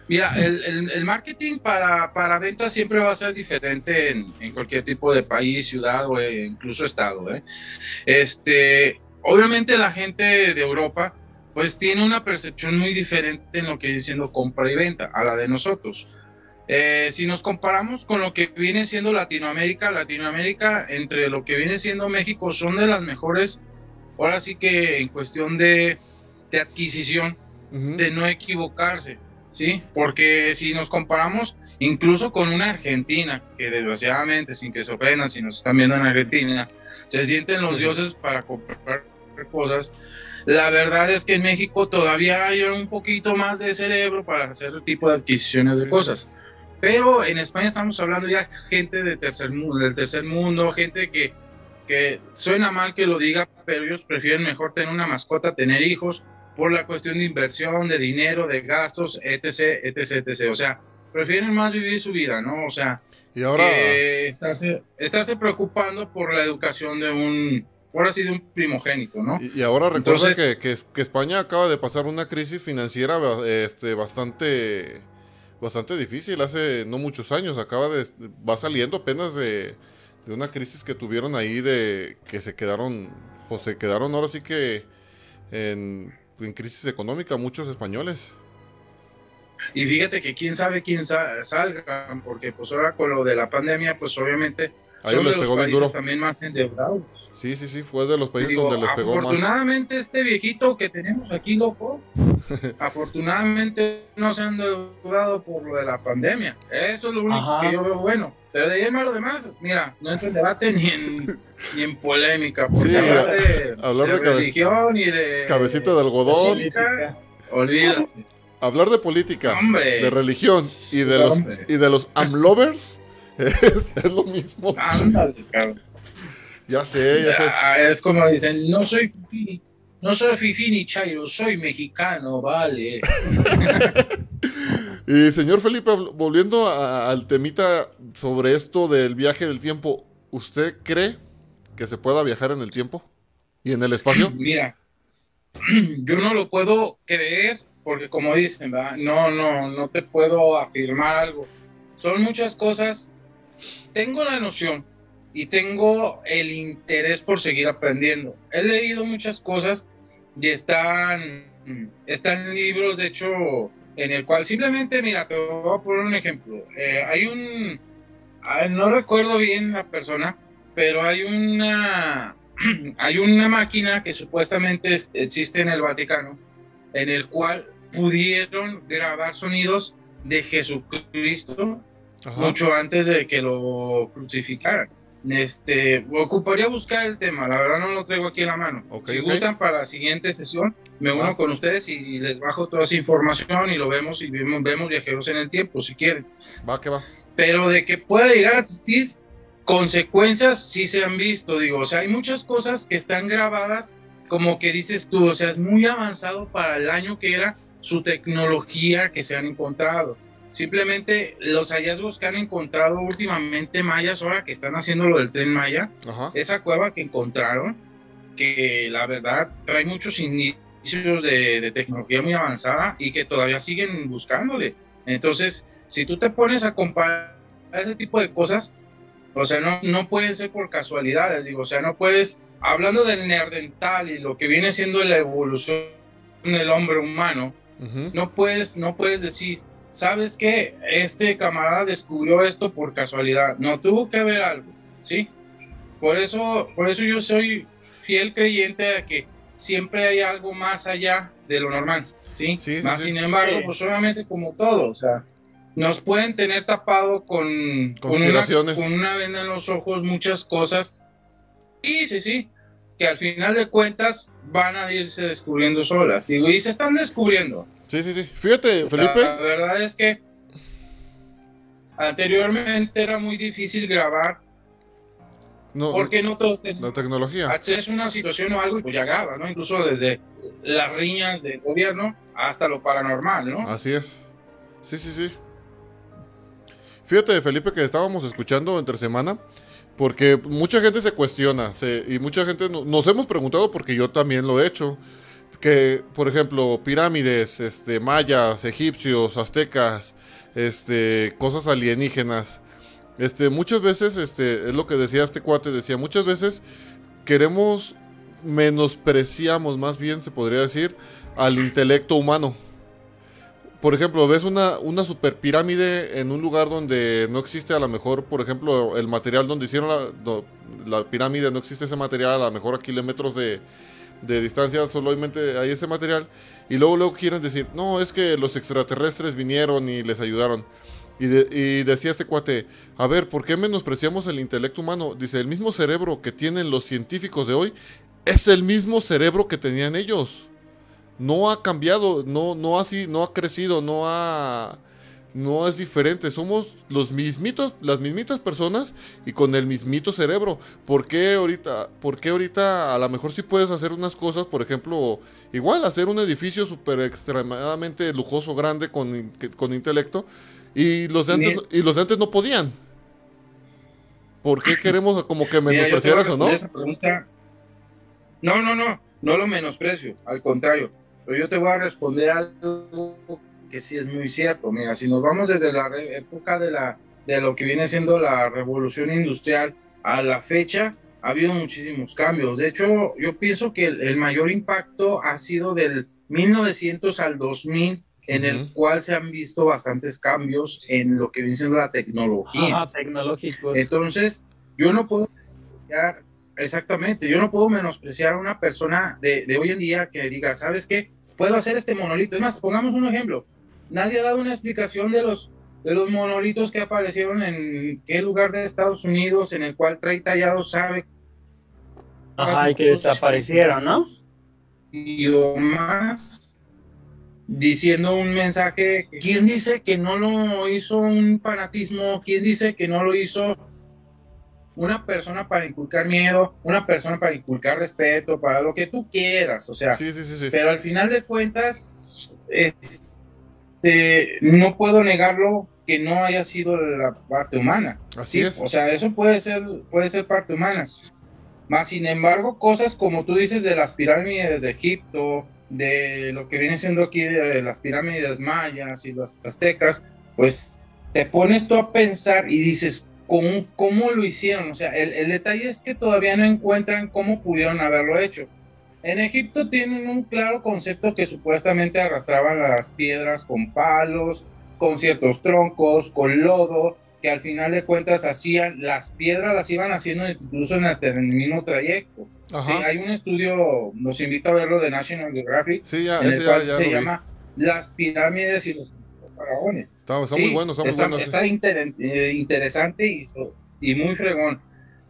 Mira, el, el- el marketing para, para ventas siempre va a ser diferente en, en cualquier tipo de país, ciudad o incluso estado. ¿eh? Este, obviamente la gente de Europa pues tiene una percepción muy diferente en lo que viene siendo compra y venta a la de nosotros. Eh, si nos comparamos con lo que viene siendo Latinoamérica, Latinoamérica entre lo que viene siendo México son de las mejores, ahora sí que en cuestión de, de adquisición de no equivocarse, ¿sí? Porque si nos comparamos incluso con una Argentina, que desgraciadamente, sin que se ofendan, si nos están viendo en Argentina, se sienten los dioses para comprar cosas, la verdad es que en México todavía hay un poquito más de cerebro para hacer tipo de adquisiciones de cosas. Pero en España estamos hablando ya gente de tercer mundo, del tercer mundo, gente que, que suena mal que lo diga, pero ellos prefieren mejor tener una mascota, tener hijos, por la cuestión de inversión, de dinero, de gastos, etc., etc., etc. O sea, prefieren más vivir su vida, ¿no? O sea, Y ahora. estarse, estarse preocupando por la educación de un, ahora sí, de un primogénito, ¿no? Y, y ahora recuerda Entonces- que, que, que España acaba de pasar una crisis financiera este, bastante bastante difícil hace no muchos años. Acaba de va saliendo apenas de, de una crisis que tuvieron ahí de que se quedaron pues se quedaron ahora sí que en, en crisis económica muchos españoles. Y fíjate que quién sabe quién sa- salga, porque pues ahora con lo de la pandemia, pues obviamente A son ellos de les los pegó bien países duro. también más endeudados. Sí, sí, sí, fue de los países Digo, donde les pegó más. afortunadamente este viejito que tenemos aquí, loco, afortunadamente no se han endeudado por lo de la pandemia. Eso es lo único Ajá. que yo veo bueno. Pero de ahí en más lo demás, mira, no entro en debate ni en, ni en polémica. Porque Sí, hablar de, hablar de cabe- religión y de... Cabecita de algodón, política, olvídate. hablar de política, Hombre. de religión y de los y de los amlovers es, es lo mismo. Ándale, cabrón. Ya sé, ya sé. Ah, es como dicen, no soy no soy fifi ni chairo, soy mexicano, vale. Y señor Felipe, volviendo a- al temita sobre esto del viaje del tiempo, ¿usted cree que se pueda viajar en el tiempo y en el espacio? Mira, yo no lo puedo creer porque como dicen, ¿verdad? no, no, no te puedo afirmar algo. Son muchas cosas. Tengo la noción y tengo el interés por seguir aprendiendo. He leído muchas cosas y están, están libros, de hecho, en el cual simplemente, mira, te voy a poner un ejemplo. Eh, hay un, no recuerdo bien la persona, pero hay una, hay una máquina que supuestamente es- existe en el Vaticano, en el cual pudieron grabar sonidos de Jesucristo Ajá. mucho antes de que lo crucificaran. Este, ocuparía buscar el tema, la verdad no lo traigo aquí en la mano. Ok, si ok. gustan para la siguiente sesión, me uno Ah. con ustedes y les bajo toda esa información y lo vemos y vemos, vemos viajeros en el tiempo, si quieren. Va que va. Pero de que pueda llegar a existir consecuencias, sí se han visto, digo, o sea, hay muchas cosas que están grabadas, como que dices tú, o sea, es muy avanzado para el año que era su tecnología que se han encontrado. Simplemente los hallazgos que han encontrado últimamente mayas, ahora que están haciendo lo del tren maya, Ajá. esa cueva que encontraron, que la verdad trae muchos indicios de, de tecnología muy avanzada y que todavía siguen buscándole. Entonces, si tú te pones a comparar ese tipo de cosas, o sea, no, no pueden ser por casualidades, digo, o sea, no puedes, hablando del neandertal y lo que viene siendo la evolución del hombre humano, no puedes, no puedes decir, ¿sabes qué? Este camarada descubrió esto por casualidad. No, tuvo que haber algo, ¿sí? Por eso, por eso yo soy fiel creyente de que siempre hay algo más allá de lo normal, ¿sí? Sí, más sí. sin embargo, pues obviamente como todo, o sea, nos pueden tener tapado con, con, una, con una venda en los ojos muchas cosas. Sí, sí, sí. que al final de cuentas van a irse descubriendo solas. Digo, y se están descubriendo. Sí, sí, sí. Fíjate, Felipe. La verdad es que anteriormente era muy difícil grabar No, porque no todos la tecnología. acceso a una situación o algo y pues ya graba, ¿no? Incluso desde las riñas del gobierno hasta lo paranormal, ¿no? Así es. Sí, sí, sí. Fíjate, Felipe, que estábamos escuchando entre semana, porque mucha gente se cuestiona, se- y mucha gente no- nos hemos preguntado, porque yo también lo he hecho, que, por ejemplo, pirámides, este, mayas, egipcios, aztecas, este, cosas alienígenas, este, muchas veces, este, es lo que decía este cuate, decía, muchas veces queremos, menospreciamos, más bien se podría decir, al intelecto humano. Por ejemplo, ves una, una super pirámide en un lugar donde no existe a lo mejor, por ejemplo, el material donde hicieron la, la pirámide, no existe ese material, a lo mejor a kilómetros de, de distancia solamente hay ese material, y luego, luego quieren decir, no, es que los extraterrestres vinieron y les ayudaron. Y, y decía este cuate, a ver, ¿por qué menospreciamos el intelecto humano? Dice, el mismo cerebro que tienen los científicos de hoy es el mismo cerebro que tenían ellos no ha cambiado, no, no no ha crecido, no ha, no es diferente. Somos los mismitos, las mismitas personas y con el mismito cerebro. ¿Por qué ahorita, por qué ahorita a lo mejor sí puedes hacer unas cosas, por ejemplo, igual hacer un edificio súper extremadamente lujoso, grande, con, con intelecto, y los de antes, y los de antes no podían? ¿Por qué queremos como que menospreciar eso, no? No, no, no, no lo menosprecio, al contrario. Pero yo te voy a responder algo que sí es muy cierto. Mira, si nos vamos desde la época de, la, de lo que viene siendo la revolución industrial a la fecha, ha habido muchísimos cambios. De hecho, yo pienso que el, el mayor impacto ha sido del 1900 al 2000, en el Ujú. cual se han visto bastantes cambios en lo que viene siendo la tecnología. Ajá, tecnológicos. Entonces, yo no puedo exactamente, yo no puedo menospreciar a una persona de, de hoy en día que diga, ¿sabes qué? Puedo hacer este monolito. Es más, pongamos un ejemplo. Nadie ha dado una explicación de los, de los monolitos que aparecieron en qué lugar de Estados Unidos en el cual trae tallado sabe Ajá, y que desaparecieron, ¿no? y o más diciendo un mensaje. ¿Quién dice que no lo hizo un fanatismo? ¿Quién dice que no lo hizo una persona para inculcar miedo? Una persona para inculcar respeto, para lo que tú quieras. O sea, Sí, sí, sí, sí. pero al final de cuentas, este, no puedo negarlo que no haya sido la parte humana. Así Sí, es. O sea, eso puede ser, puede ser parte humana. Más sin embargo, cosas como tú dices de las pirámides de Egipto, de lo que viene siendo aquí de las pirámides mayas y las aztecas, pues te pones tú a pensar y dices, ¿cómo, cómo lo hicieron? O sea, el, el detalle es que todavía no encuentran cómo pudieron haberlo hecho. En Egipto tienen un claro concepto que supuestamente arrastraban las piedras con palos, con ciertos troncos, con lodo, que al final de cuentas hacían, las piedras las iban haciendo incluso en, el mismo trayecto. Sí, hay un estudio, los invito a verlo de National Geographic, Sí, ya, en el ya, cual ya se vi. llama Las pirámides y los faraones. Está, está Sí, muy bueno, está muy bueno. está inter- eh, interesante y, y muy fregón.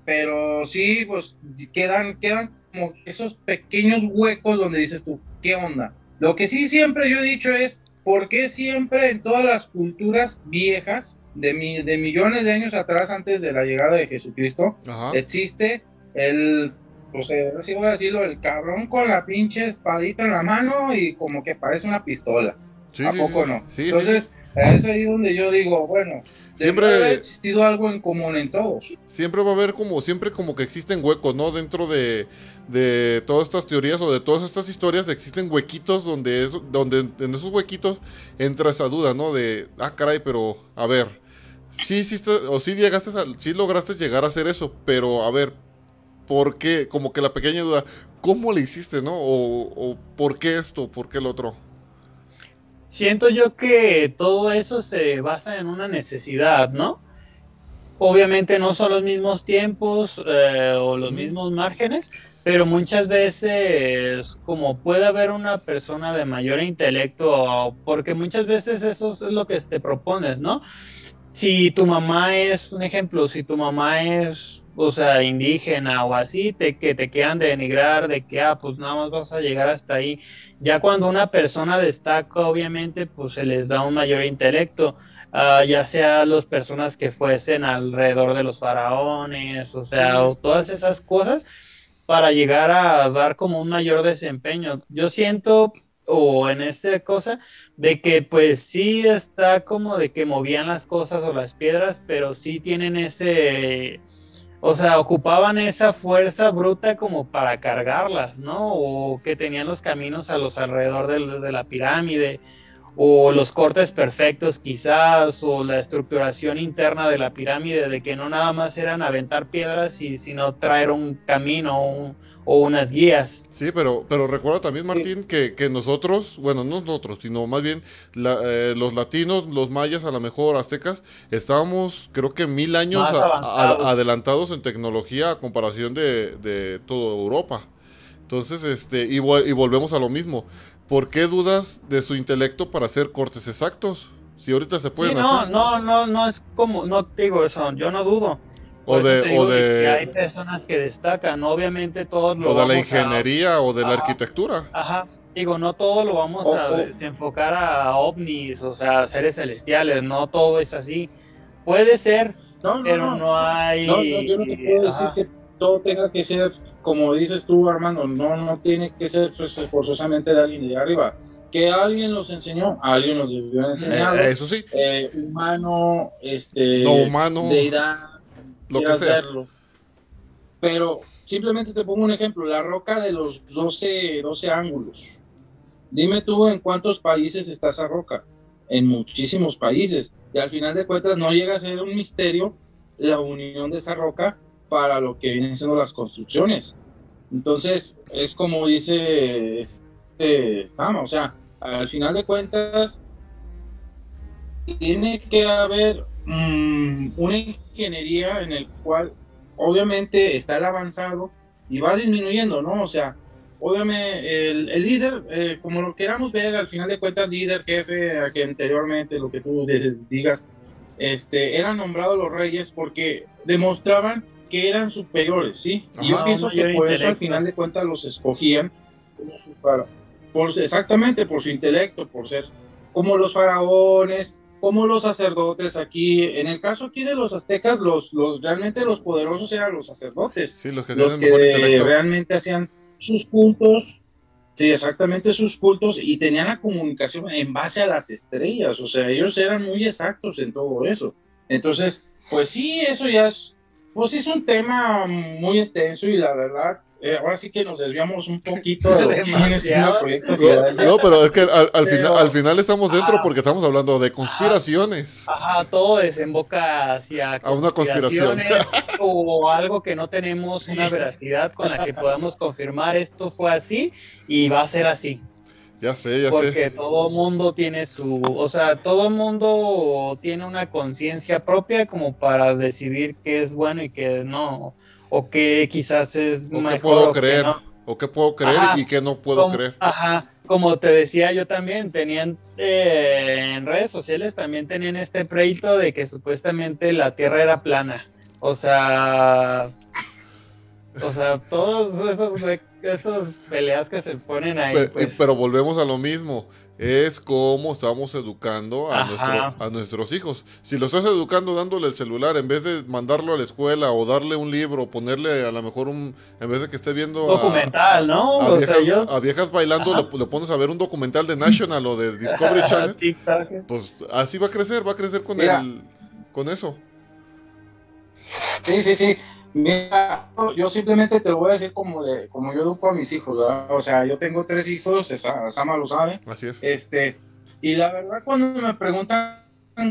Pero sí, pues quedan, quedan como esos pequeños huecos donde dices tú, ¿qué onda? Lo que sí siempre yo he dicho es, ¿por qué siempre en todas las culturas viejas, de, mi- de millones de años atrás, antes de la llegada de Jesucristo, Ajá. existe el, pues eh, así voy a decirlo, el cabrón con la pinche espadita en la mano y como que parece una pistola? Sí, ¿A sí, poco sí. no? Sí, sí, Entonces, es ahí donde yo digo, bueno, Siempre- siempre ha existido algo en común en todos. siempre va a haber como, siempre como que existen huecos, ¿no? Dentro de, de todas estas teorías o de todas estas historias existen huequitos donde, es, donde en esos huequitos entra esa duda, ¿no? De, ah, caray, pero, a ver, sí hiciste, o sí llegaste a, sí lograste llegar a hacer eso, pero, a ver, ¿por qué? Como que la pequeña duda, ¿cómo le hiciste, no? O, o ¿por qué esto? ¿Por qué el otro? Siento yo que todo eso se basa en una necesidad, ¿no? Obviamente no son los mismos tiempos eh, o los mismos márgenes, pero muchas veces como puede haber una persona de mayor intelecto, porque muchas veces eso es lo que te propones, ¿no? Si tu mamá es, un ejemplo, si tu mamá es o sea, indígena o así, te, que te quieran denigrar de que, ah, pues nada más vas a llegar hasta ahí. Ya cuando una persona destaca, obviamente, pues se les da un mayor intelecto, ah, ya sea las personas que fuesen alrededor de los faraones, o sea, o todas esas cosas, para llegar a dar como un mayor desempeño. Yo siento, o en esta cosa, de que pues sí está como de que movían las cosas o las piedras, pero sí tienen ese o sea, ocupaban esa fuerza bruta como para cargarlas, ¿no? O que tenían los caminos a los alrededor de, la pirámide, o los cortes perfectos quizás, o la estructuración interna de la pirámide, de que no nada más eran aventar piedras, y, sino traer un camino, un, o unas guías. Sí, pero, pero recuerda también, Martín, que, que, nosotros, bueno, no nosotros, sino más bien eh, los latinos, los mayas, a lo mejor aztecas, estábamos, creo que mil años adelantados. en tecnología a comparación de, de toda Europa. Entonces, este, y, y volvemos a lo mismo. ¿Por qué dudas de su intelecto para hacer cortes exactos? Si ahorita se pueden no, hacer. No, no, no es como, no digo eso, yo no dudo. O de, o de... hay personas que destacan, obviamente todos lo O de la ingeniería o de la arquitectura. Ajá, digo, no todo lo vamos a desenfocar a ovnis, o sea, seres celestiales, no todo es así. Puede ser, pero no, hay... No, yo no te puedo decir que todo tenga que ser, como dices tú, Armando, no, no tiene que ser forzosamente de alguien de arriba. Que alguien los enseñó, alguien los debió enseñar. Eh, eso sí. Eh, humano, este... No humano. Deidad lo que sea. Pero simplemente te pongo un ejemplo, la roca de los 12, 12 ángulos. Dime tú en cuántos países está esa roca. En muchísimos países. Y al final de cuentas no llega a ser un misterio la unión de esa roca para lo que vienen siendo las construcciones. Entonces, es como dice este Sama, o sea, al final de cuentas, tiene que haber Mm, una ingeniería en el cual obviamente está el avanzado y va disminuyendo, ¿no? O sea, obviamente el, líder, eh, como lo queramos ver, al final de cuentas, líder, jefe, a que anteriormente lo que tú digas, este, eran nombrados los reyes porque demostraban que eran superiores, ¿sí? y yo pienso que por eso al final de cuentas los escogían como sus por, exactamente por su intelecto, por ser como los faraones, como los sacerdotes aquí, en el caso aquí de los aztecas, los, los realmente los poderosos eran los sacerdotes, los que, los realmente hacían sus cultos, sí, exactamente sus cultos y tenían la comunicación en base a las estrellas, o sea, ellos eran muy exactos en todo eso. Entonces, pues sí, eso ya es, pues es un tema muy extenso y la verdad, eh, ahora sí que nos desviamos un poquito de proyecto. No, pero es que al, final, al final estamos dentro porque estamos hablando de conspiraciones. Ajá, todo desemboca hacia a una conspiración o algo que no tenemos una veracidad con la que podamos confirmar esto fue así y va a ser así. Ya sé, ya sé. Porque todo mundo tiene su, o sea, todo mundo tiene una conciencia propia como para decidir qué es bueno y qué no o que quizás es o qué puedo creer o qué puedo creer y qué no puedo creer. ajá como te decía yo también tenían eh, en redes sociales también tenían este pleito de que supuestamente la tierra era plana. O sea o sea todos esos estas peleas que se ponen ahí pero, pues. pero volvemos a lo mismo es cómo estamos educando a, nuestro, a nuestros hijos. Si lo estás educando dándole el celular en vez de mandarlo a la escuela o darle un libro, ponerle a lo mejor un, en vez de que esté viendo documental, ¿no? A, viejas, bailando, le, pones a ver un documental de National o de Discovery Channel. pues así va a crecer, va a crecer con, el, con eso. Sí, sí, sí. Mira, yo simplemente te lo voy a decir como, como yo educo a mis hijos, O sea, yo tengo tres hijos, Sama lo sabe. Así es. Este, y la verdad, cuando me preguntan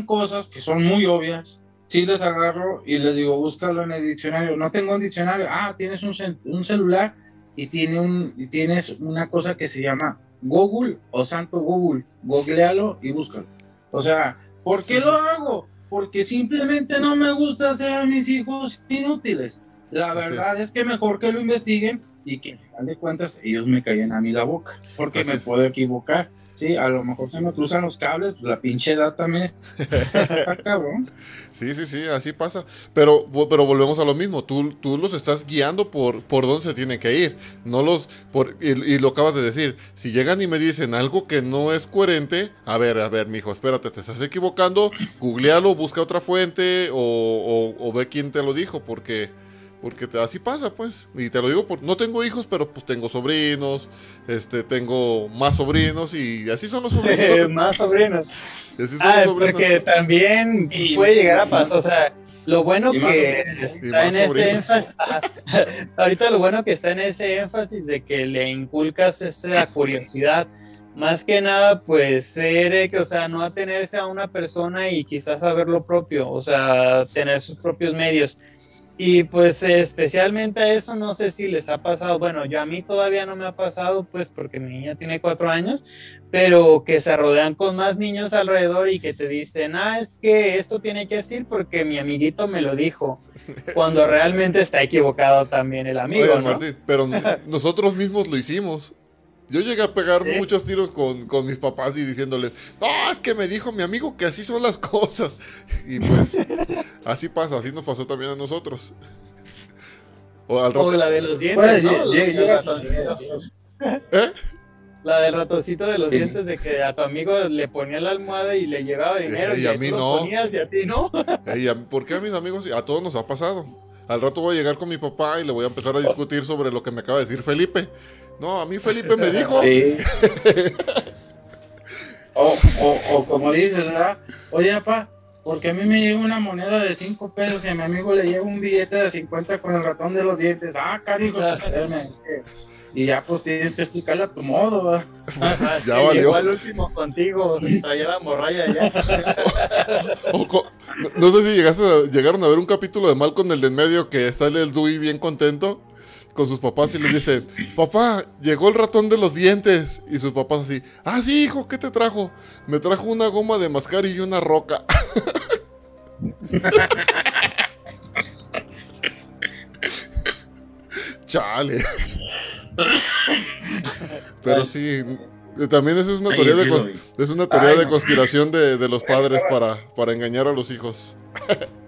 cosas que son muy obvias, sí les agarro y les digo, búscalo en el diccionario. No tengo un diccionario. Ah, tienes un, un celular y, tiene un, y tienes una cosa que se llama Google o Santo Google. Googlealo y búscalo. O sea, ¿por qué lo hago? Porque simplemente no me gusta hacer a mis hijos inútiles. La verdad es. que mejor que lo investiguen y que al final de cuentas ellos me callen a mí la boca, porque me puedo equivocar. Sí, a lo mejor se me cruzan los cables, pues la pinche edad también está cabrón. Sí, sí, sí, así pasa. Pero, pero volvemos a lo mismo. Tú, tú los estás guiando por, por dónde se tienen que ir. No los, por, y, y lo acabas de decir. Si llegan y me dicen algo que no es coherente, a ver, a ver, mijo, espérate, te estás equivocando. Googlealo, busca otra fuente o, o- o ve quién te lo dijo, porque, porque te- así pasa, pues. Y te lo digo, por, no tengo hijos, pero pues tengo sobrinos, este, tengo más sobrinos y así son los sobrinos. Más sobrinos. Así son Ah, los sobrinos. porque también Y- puede llegar a pasar, o sea, lo bueno que sobrinos. Está en este énfasis, ajá. ahorita lo bueno que está en ese énfasis de que le inculcas esa curiosidad, más que nada, pues ser, eh, que, o sea, no atenerse a una persona y quizás saber lo propio, o sea, tener sus propios medios. Y pues especialmente a eso no sé si les ha pasado, bueno, yo a mí todavía no me ha pasado, pues porque mi niña tiene cuatro años, pero que se rodean con más niños alrededor y que te dicen, ah, es que esto tiene que decir porque mi amiguito me lo dijo, cuando realmente está equivocado también el amigo, ¿no? Martín, pero nosotros mismos lo hicimos. Yo llegué a pegar ¿Sí? muchos tiros con, con mis papás y diciéndoles, no, es que me dijo mi amigo que así son las cosas. Y pues, así pasa, así nos pasó también a nosotros. O al O rato, la de los dientes, Pues, ¿no? La. ¿eh? La del ratoncito de los Sí. dientes de que a tu amigo le ponía la almohada y le llevaba dinero Eh, y y, a mí no. ponías y a ti no. Ey, a- ¿Por qué a mis amigos? A todos nos ha pasado. Al rato voy a llegar con mi papá y le voy a empezar a discutir sobre lo que me acaba de decir Felipe. No, a mí Felipe me dijo. Sí. O, o, o como dices, ¿verdad? Oye, papá, porque a mí me llega una moneda de 5 pesos y a mi amigo le llega un billete de 50 con el ratón de los dientes. Ah, carijo, espérame, es que- Y ya pues tienes que explicarle a tu modo, ¿verdad? Ya Que valió. Llegó al último contigo, traía la morralla ya. O co- no, no sé si llegaste a- llegaron a ver un capítulo de Malcolm el de en medio que sale el Dewey bien contento con sus papás y les dicen, papá, llegó el ratón de los dientes. Y sus papás así, ah, sí, hijo, ¿qué te trajo? Me trajo una goma de mascar y una roca. Chale. Pero sí, también esa es una teoría de, es una teoría de conspiración de, de los padres para, para engañar a los hijos.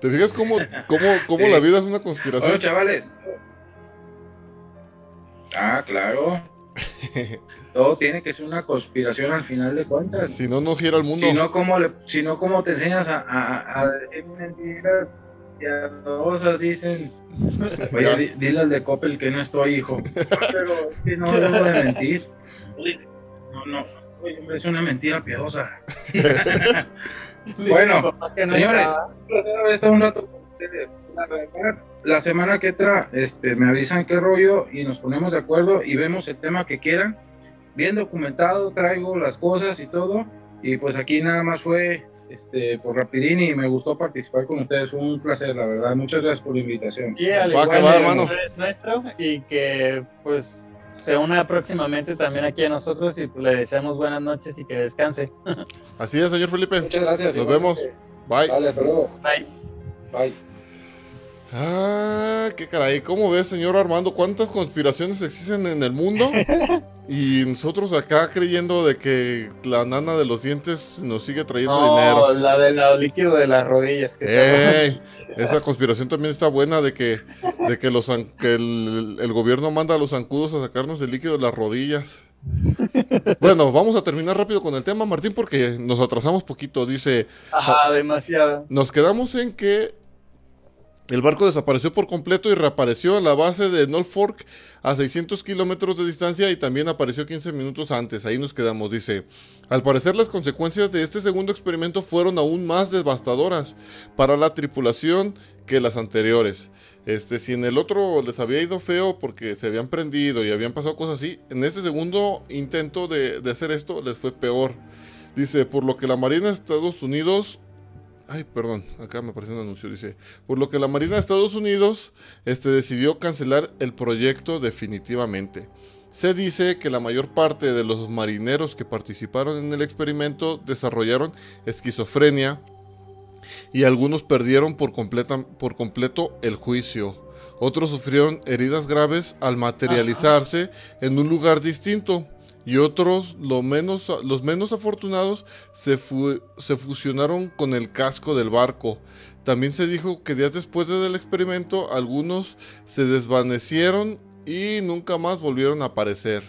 ¿Te fijas cómo, cómo, cómo Sí. la vida es una conspiración? chavales. Ah, claro. Todo tiene que ser una conspiración al final de cuentas. Si no, no gira el mundo. Si no, ¿cómo, le, si no, ¿cómo te enseñas a, a, a decir mentiras? Piadosas, dicen. Oye, di- dile al de Coppel que no estoy, hijo. "Ah, Pero es que no debo de mentir. No, no, oye, hombre, es una mentira piadosa. Bueno, Señores, un rato con ustedes. La verdad, La semana que entra, este, me avisan qué rollo y nos ponemos de acuerdo y vemos el tema que quieran. Bien documentado, traigo las cosas y todo. Y pues aquí nada más fue este, por rapidín y me gustó participar con ustedes. Fue un placer, la verdad. Muchas gracias por la invitación. Y al Va igual que va, de hermano. nuestro y que pues se una próximamente también aquí a nosotros y pues, le deseamos buenas noches y que descanse. Así es, señor Felipe. Muchas gracias. Nos vemos. Bye. Vale, hasta luego. Bye. Bye. Ah, qué caray. ¿Cómo ves, señor Armando? ¿Cuántas conspiraciones existen en el mundo? Y nosotros acá creyendo de que la nana de los dientes nos sigue trayendo No, dinero. la del líquido de las rodillas. Que Ey, esa conspiración también está buena de que, de que, los, que el, el gobierno manda a los zancudos a sacarnos el líquido de las rodillas. Bueno, vamos a terminar rápido con el tema, Martín, porque nos atrasamos poquito. Dice, Ajá, demasiado. nos quedamos en que el barco desapareció por completo y reapareció en la base de Norfolk a 600 kilómetros de distancia y también apareció 15 minutos antes. Ahí nos quedamos, dice. Al parecer las consecuencias de este segundo experimento fueron aún más devastadoras para la tripulación que las anteriores. Este, si en el otro les había ido feo porque se habían prendido y habían pasado cosas así, en este segundo intento de, de hacer esto les fue peor. Dice, por lo que la Marina de Estados Unidos Ay, perdón, acá me apareció un anuncio, dice, por lo que la Marina de Estados Unidos este, decidió cancelar el proyecto definitivamente. Se dice que la mayor parte de los marineros que participaron en el experimento desarrollaron esquizofrenia y algunos perdieron por, completa- por completo el juicio. Otros sufrieron heridas graves al materializarse en un lugar distinto y otros, los menos afortunados, se, fu- se fusionaron con el casco del barco. También se dijo que días después del experimento, algunos se desvanecieron y nunca más volvieron a aparecer.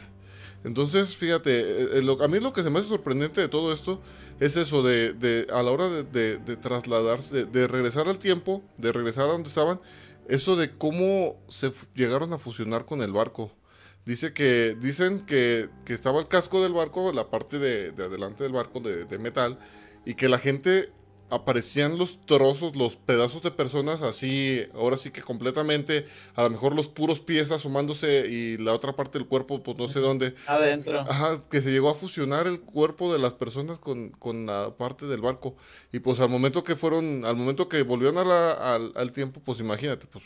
Entonces, fíjate, eh, eh, a mí lo que se me hace sorprendente de todo esto es eso de, a la hora de, trasladarse, de, regresar al tiempo, de regresar a donde estaban, eso de cómo se llegaron a fusionar con el barco. Dice que, dicen que, que estaba el casco del barco, la parte de, de adelante del barco de, de metal, y que la gente aparecían los trozos, los pedazos de personas así, ahora sí que completamente, a lo mejor los puros pies asomándose y la otra parte del cuerpo, pues no sé dónde. Adentro. Ajá, que se llegó a fusionar el cuerpo de las personas con, con la parte del barco. Y pues al momento que fueron, al momento que volvieron a la- al, al tiempo, pues imagínate, pues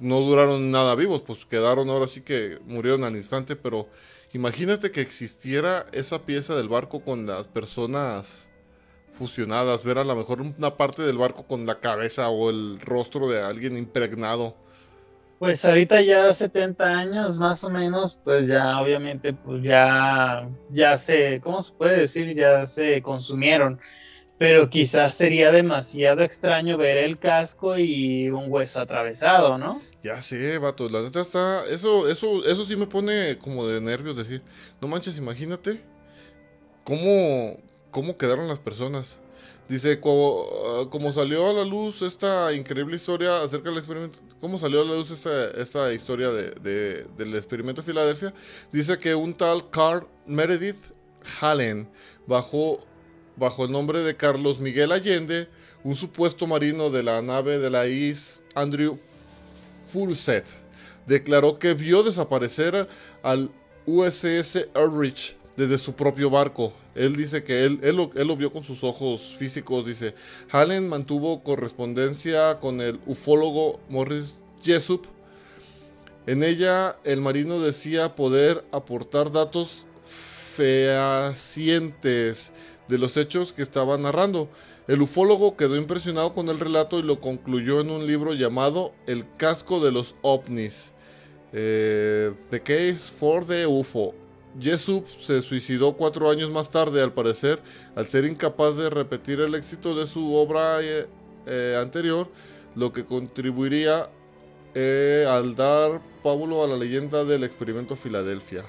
no duraron nada vivos, pues quedaron ahora sí que murieron al instante, pero imagínate que existiera esa pieza del barco con las personas fusionadas, ver a lo mejor una parte del barco con la cabeza o el rostro de alguien impregnado. Pues ahorita ya 70 años más o menos, pues ya obviamente pues ya ya se, ¿cómo se puede decir? Ya se consumieron. Pero quizás sería demasiado extraño ver el casco y un hueso atravesado, ¿no? Ya sé, vato, la neta está, eso, eso, eso sí me pone como de nervios decir, no manches, imagínate cómo, cómo quedaron las personas. Dice, como, ah, como salió a la luz esta increíble historia acerca del experimento, cómo salió a la luz esta, esta historia de, de- del experimento de Filadelfia, dice que un tal Carl Meredith Hallen, bajo, bajo el nombre de Carlos Miguel Allende, un supuesto marino de la nave de la IS Andrew Furset, declaró que vio desaparecer al USS Ulrich desde su propio barco. Él dice que él, él, lo, él lo vio con sus ojos físicos. Dice, Hallen mantuvo correspondencia con el ufólogo Morris Jessup. En ella, el marino decía poder aportar datos fehacientes de los hechos que estaba narrando. El ufólogo quedó impresionado con el relato y lo concluyó en un libro llamado El casco de los ovnis. Eh, the Case for the UFO. Jessup se suicidó cuatro años más tarde, al parecer, al ser incapaz de repetir el éxito de su obra eh, eh, anterior, lo que contribuiría eh, al dar pábulo a la leyenda del experimento Filadelfia.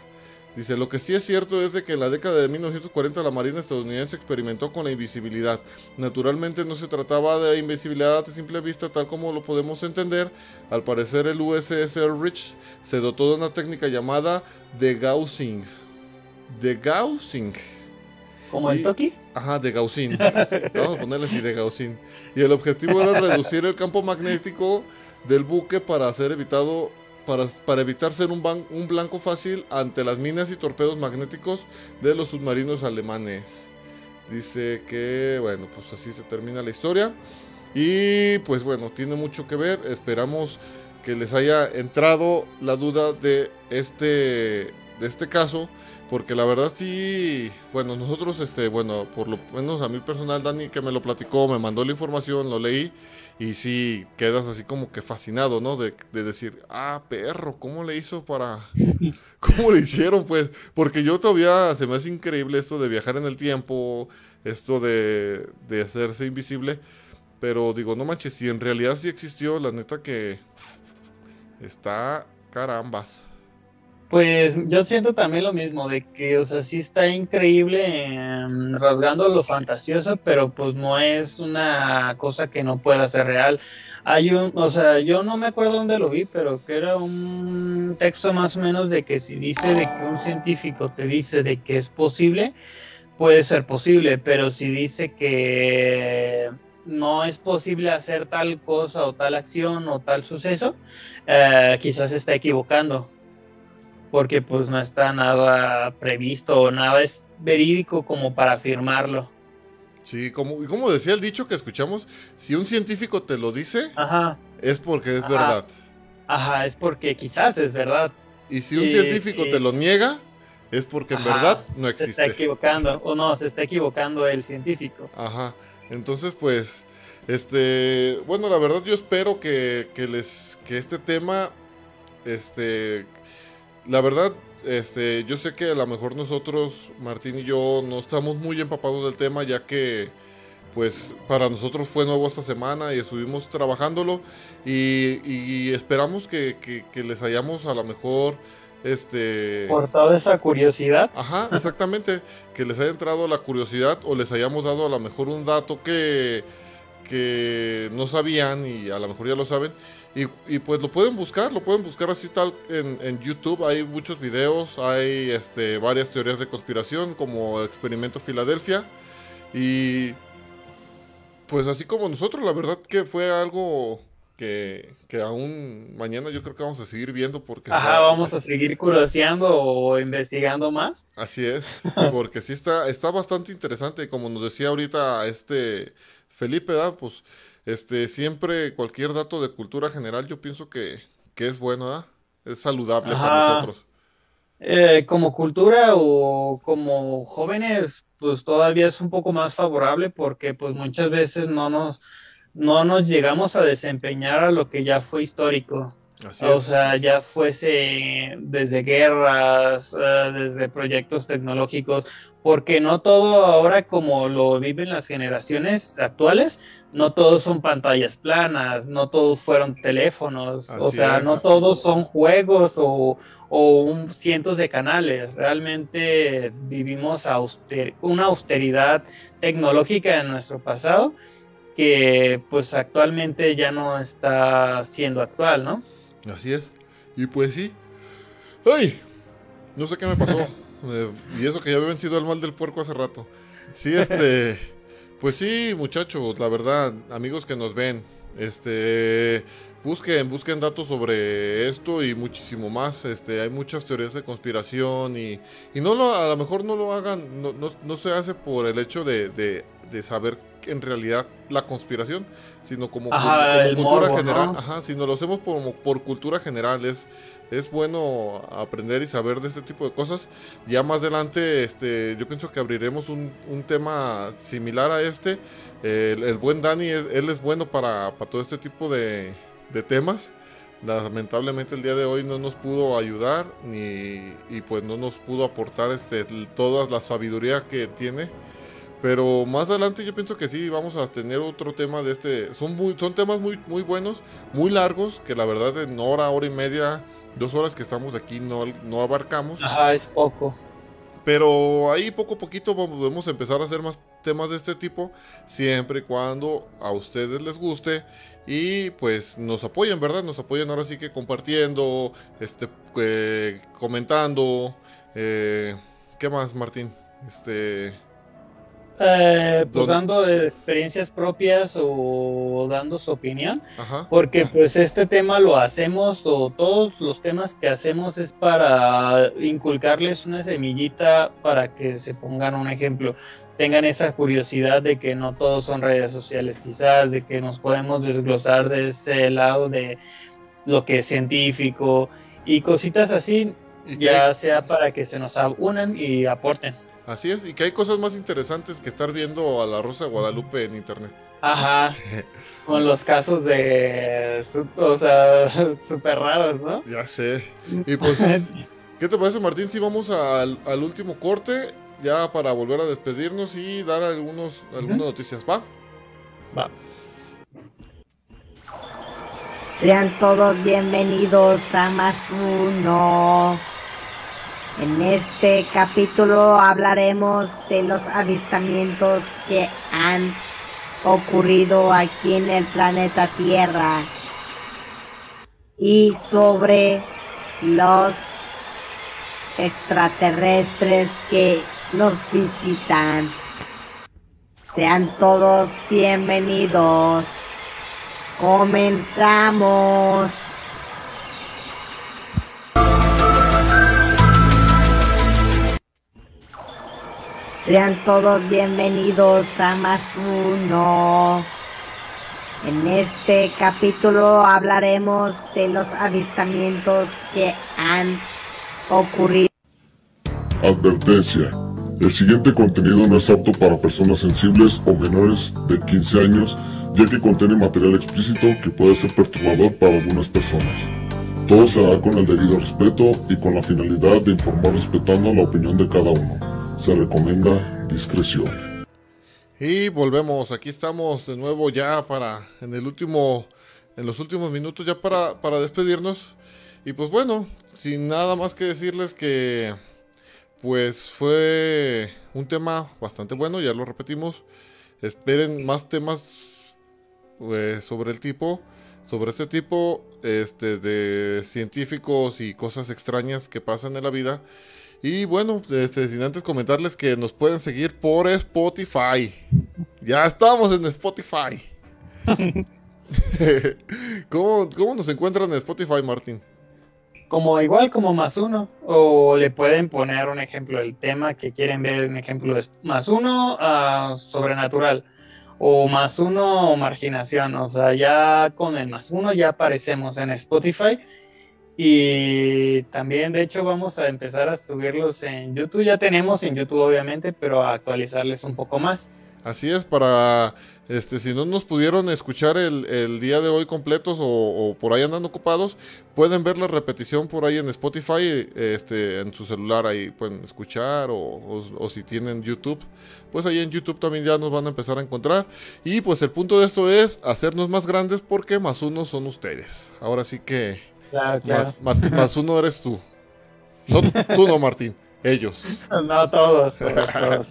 Dice, lo que sí es cierto es de que en la década de 1940 la Marina estadounidense experimentó con la invisibilidad. Naturalmente no se trataba de invisibilidad a simple vista tal como lo podemos entender. Al parecer el USS Rich se dotó de una técnica llamada degaussing. Degaussing. Como Y- el Toki. Ajá, de Gaussín. Vamos a ponerle así de Gaussín. Y el objetivo era reducir el campo magnético del buque para ser evitado para, para evitar ser un, ban- un blanco fácil ante las minas y torpedos magnéticos de los submarinos alemanes. Dice que, bueno, pues así se termina la historia. Y pues bueno, tiene mucho que ver. Esperamos que les haya entrado la duda de este, de este caso. Porque la verdad sí, bueno, nosotros, este, bueno, por lo menos a mí personal, Dani que me lo platicó, me mandó la información, lo leí y sí quedas así como que fascinado, ¿no? De, de decir, ah, perro, ¿cómo le hizo para... ¿Cómo le hicieron, pues? Porque yo todavía se me hace increíble esto de viajar en el tiempo, esto de, de hacerse invisible, pero digo, no manches, si en realidad sí existió, la neta que está carambas. Pues yo siento también lo mismo, de que, o sea, sí está increíble em, rasgando lo fantasioso, pero pues no es una cosa que no pueda ser real. Hay un, o sea, yo no me acuerdo dónde lo vi, pero que era un texto más o menos de que si dice de que un científico te dice de que es posible, puede ser posible, pero si dice que no es posible hacer tal cosa o tal acción o tal suceso, eh, quizás está equivocando porque pues no está nada previsto o nada es verídico como para afirmarlo. Sí, como, como decía el dicho que escuchamos, si un científico te lo dice, Ajá, es porque es Ajá. verdad. ajá, es porque quizás es verdad, Y si un científico te lo niega, es porque en Ajá. verdad no se está existe. equivocando o no, se está equivocando el científico. Ajá. Entonces, pues, este, bueno, la verdad yo espero que, que les, que este tema, este, la verdad, este, yo sé que a lo mejor nosotros, Martín y yo, no estamos muy empapados del tema, ya que pues para nosotros fue nuevo esta semana y estuvimos trabajándolo y, y esperamos que, que- que les hayamos a lo mejor este Por toda esa curiosidad. Ajá, exactamente. que les haya entrado la curiosidad o les hayamos dado a lo mejor un dato que, que no sabían y a lo mejor ya lo saben. Y, y pues lo pueden buscar, lo pueden buscar así tal en, en YouTube. Hay muchos videos, hay este, varias teorías de conspiración como Experimento Filadelfia. Y pues así como nosotros, la verdad que fue algo que, que aún mañana yo creo que vamos a seguir viendo porque... Ajá, está- vamos a seguir curioseando o investigando más. Así es, porque sí está, está bastante interesante, como nos decía ahorita este Felipe, ¿verdad? Pues este, siempre cualquier dato de cultura general yo pienso que, que es bueno, ¿verdad? Es saludable para nosotros. Eh, como cultura o como jóvenes, pues todavía es un poco más favorable porque pues muchas veces no nos, no nos llegamos a desempeñar a lo que ya fue histórico. Así O es. sea, ya fuese desde guerras, eh, desde proyectos tecnológicos, porque no todo ahora como lo viven las generaciones actuales, no todos son pantallas planas, no todos fueron teléfonos, o sea, es. no todos son juegos o, o un- cientos de canales. Realmente vivimos auster- una austeridad tecnológica en nuestro pasado que pues actualmente ya no está siendo actual, ¿no? Así es. Y pues sí. ¡Ay! No sé qué me pasó. Eh, y eso que ya había vencido el mal del puerco hace rato. Sí, este. Pues sí, muchachos, la verdad, amigos que nos ven, este. Busquen, busquen datos sobre esto y muchísimo más. Este, hay muchas teorías de conspiración y, y no lo, a lo mejor no lo hagan, no, no, no se hace por el hecho de, de, de saber en realidad la conspiración, sino como, Ajá, como cultura morbo, general. ¿no? Ajá, sino lo hacemos por, por cultura general. Es, es bueno aprender y saber de este tipo de cosas. Ya más adelante, este, yo pienso que abriremos un, un tema similar a este. El, el buen Dani, él, él es bueno para, para todo este tipo de, de temas. Lamentablemente el día de hoy no nos pudo ayudar ni y pues no nos pudo aportar este toda la sabiduría que tiene. Pero más adelante yo pienso que sí vamos a tener otro tema de este. Son muy, son temas muy, muy buenos, muy largos, que la verdad en hora, hora y media, dos horas que estamos aquí no, no abarcamos. Ajá, es poco. Pero ahí poco a poquito podemos empezar a hacer más temas de este tipo, siempre y cuando a ustedes les guste y pues nos apoyen, ¿verdad? Nos apoyen ahora sí que compartiendo, este, eh, comentando. eh, ¿Qué más, Martín? Este, Eh, pues dando experiencias propias o dando su opinión, ajá. porque pues este tema lo hacemos o todos los temas que hacemos es para inculcarles una semillita para que se pongan un ejemplo, tengan esa curiosidad de que no todos son redes sociales quizás, de que nos podemos desglosar de ese lado de lo que es científico y cositas así, ya sea para que se nos unan y aporten. Así es, y que hay cosas más interesantes que estar viendo a la Rosa de Guadalupe en internet. Ajá, con los casos de, o sea, súper raros, ¿no? Ya sé. Y pues, ¿qué te parece, Martín? Si vamos al, al último corte, ya para volver a despedirnos y dar algunos, algunas noticias, ¿va? Va. Sean todos bienvenidos a Más Uno. En este capítulo hablaremos de los avistamientos que han ocurrido aquí en el planeta Tierra y sobre los extraterrestres que nos visitan. Sean todos bienvenidos. Comenzamos. Sean todos bienvenidos a Más Uno. En este capítulo hablaremos de los avistamientos que han ocurrido. Advertencia. El siguiente contenido no es apto para personas sensibles o menores de 15 años, ya que contiene material explícito que puede ser perturbador para algunas personas. Todo se hará con el debido respeto y con la finalidad de informar respetando la opinión de cada uno. Se recomienda discreción. Y volvemos, aquí estamos de nuevo ya para en el último en los últimos minutos ya para, para despedirnos. Y pues bueno, sin nada más que decirles que pues fue un tema bastante bueno, ya lo repetimos. Esperen más temas eh, sobre el tipo, sobre este tipo este, de científicos y cosas extrañas que pasan en la vida. Y bueno, este, sin antes comentarles que nos pueden seguir por Spotify. Ya estamos en Spotify. ¿Cómo, ¿Cómo nos encuentran en Spotify, Martín? Como igual como más uno. O le pueden poner un ejemplo del tema que quieren ver. Un ejemplo de más uno ah, sobrenatural. O más uno marginación. O sea, ya con el más uno ya aparecemos en Spotify. Y también, de hecho, vamos a empezar a subirlos en YouTube. Ya tenemos en YouTube, obviamente, pero a actualizarles un poco más. Así es, para este, si no nos pudieron escuchar el, el día de hoy completos o, por ahí andan ocupados, pueden ver la repetición por ahí en Spotify, este, en su celular ahí pueden escuchar o, o, si tienen YouTube, pues ahí en YouTube también ya nos van a empezar a encontrar. Y pues el punto de esto es hacernos más grandes porque más uno son ustedes. Ahora sí que Claro, claro. ma- ma- más uno eres tú. No, tú no, Martín, ellos. No, todos, todos, todos.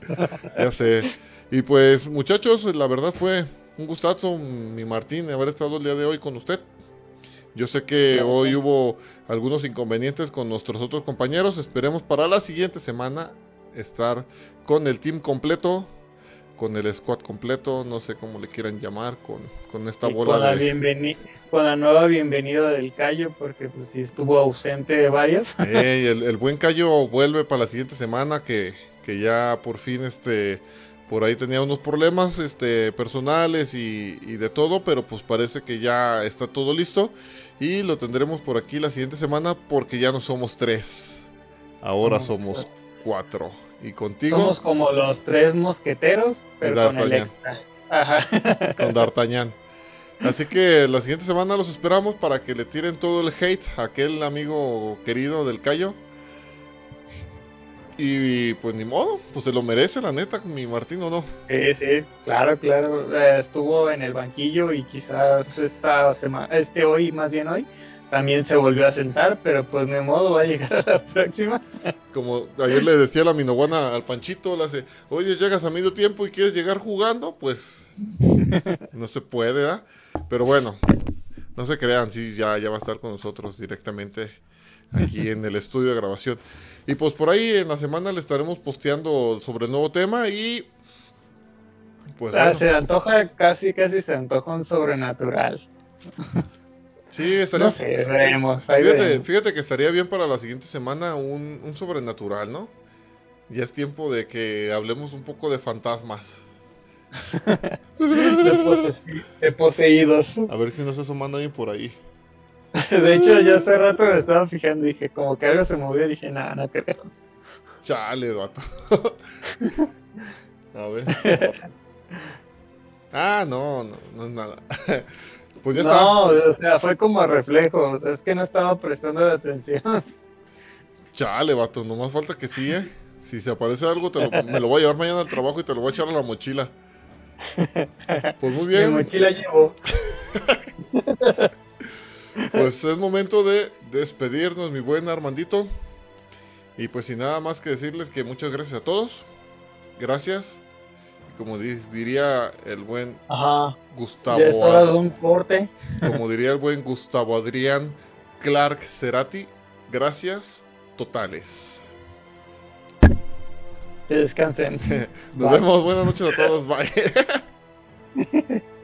Ya sé. Y pues, muchachos, la verdad fue un gustazo, mi Martín, haber estado el día de hoy con usted. Yo sé que Claro. hoy hubo algunos inconvenientes con nuestros otros compañeros. Esperemos para la siguiente semana estar con el team completo, con el squad completo, no sé cómo le quieran llamar, con, con esta Y con, bola la de... bienveni- con la nueva bienvenida del Cayo, porque pues sí estuvo ausente de varios. Ey, el, el buen Cayo vuelve para la siguiente semana que, que ya por fin este por ahí tenía unos problemas este personales y, y de todo, pero pues parece que ya está todo listo y lo tendremos por aquí la siguiente semana porque ya no somos tres, ahora Somos somos cuatro y contigo Somos como los tres mosqueteros, pero con el extra. Ajá. con D'Artagnan. Así que la siguiente semana los esperamos para que le tiren todo el hate a aquel amigo querido del Cayo. Y pues ni modo, pues se lo merece la neta, mi Martín o no. Sí, sí, claro, claro. Eh, estuvo en el banquillo y quizás esta semana, este hoy, más bien hoy, también se volvió a sentar, pero pues de modo va a llegar a la próxima. Como ayer le decía la Minoguana al Panchito, le hace, oye, llegas a medio tiempo y quieres llegar jugando, pues no se puede, ¿ah? Pero bueno, no se crean, sí, ya, ya va a estar con nosotros directamente aquí en el estudio de grabación. Y pues por ahí en la semana le estaremos posteando sobre el nuevo tema y pues Ah, bueno, Se antoja, casi, casi se antoja un sobrenatural. sí, estaría... No sé, veremos. ahí Fíjate, veremos. fíjate que estaría bien para la siguiente semana un, un sobrenatural, ¿no? Ya es tiempo de que hablemos un poco de fantasmas. De, pose- de poseídos. A ver si no se asoma nadie por ahí. De hecho, yo hace rato me estaba fijando y dije, como que algo se movió, y dije, nada, no creo. Chale, vato. A ver. Ah, no, no, no es nada. Pues ya está. No, o sea, fue como reflejo, o sea, es que no estaba prestando la atención. Chale, vato, nomás falta que sí, ¿eh? Si se aparece algo, te lo- me lo voy a llevar mañana al trabajo y te lo voy a echar a la mochila. Pues muy Mi bien, mochila llevo. pues es momento de despedirnos, mi buen Armandito. Y pues sin nada más que decirles que muchas gracias a todos. Gracias. Y como di- diría el buen Ajá. Gustavo, Ya es hora de un corte. como diría el buen Gustavo Adrián Clark Cerati, gracias totales. Que descansen. Nos vemos, buenas noches a todos, bye.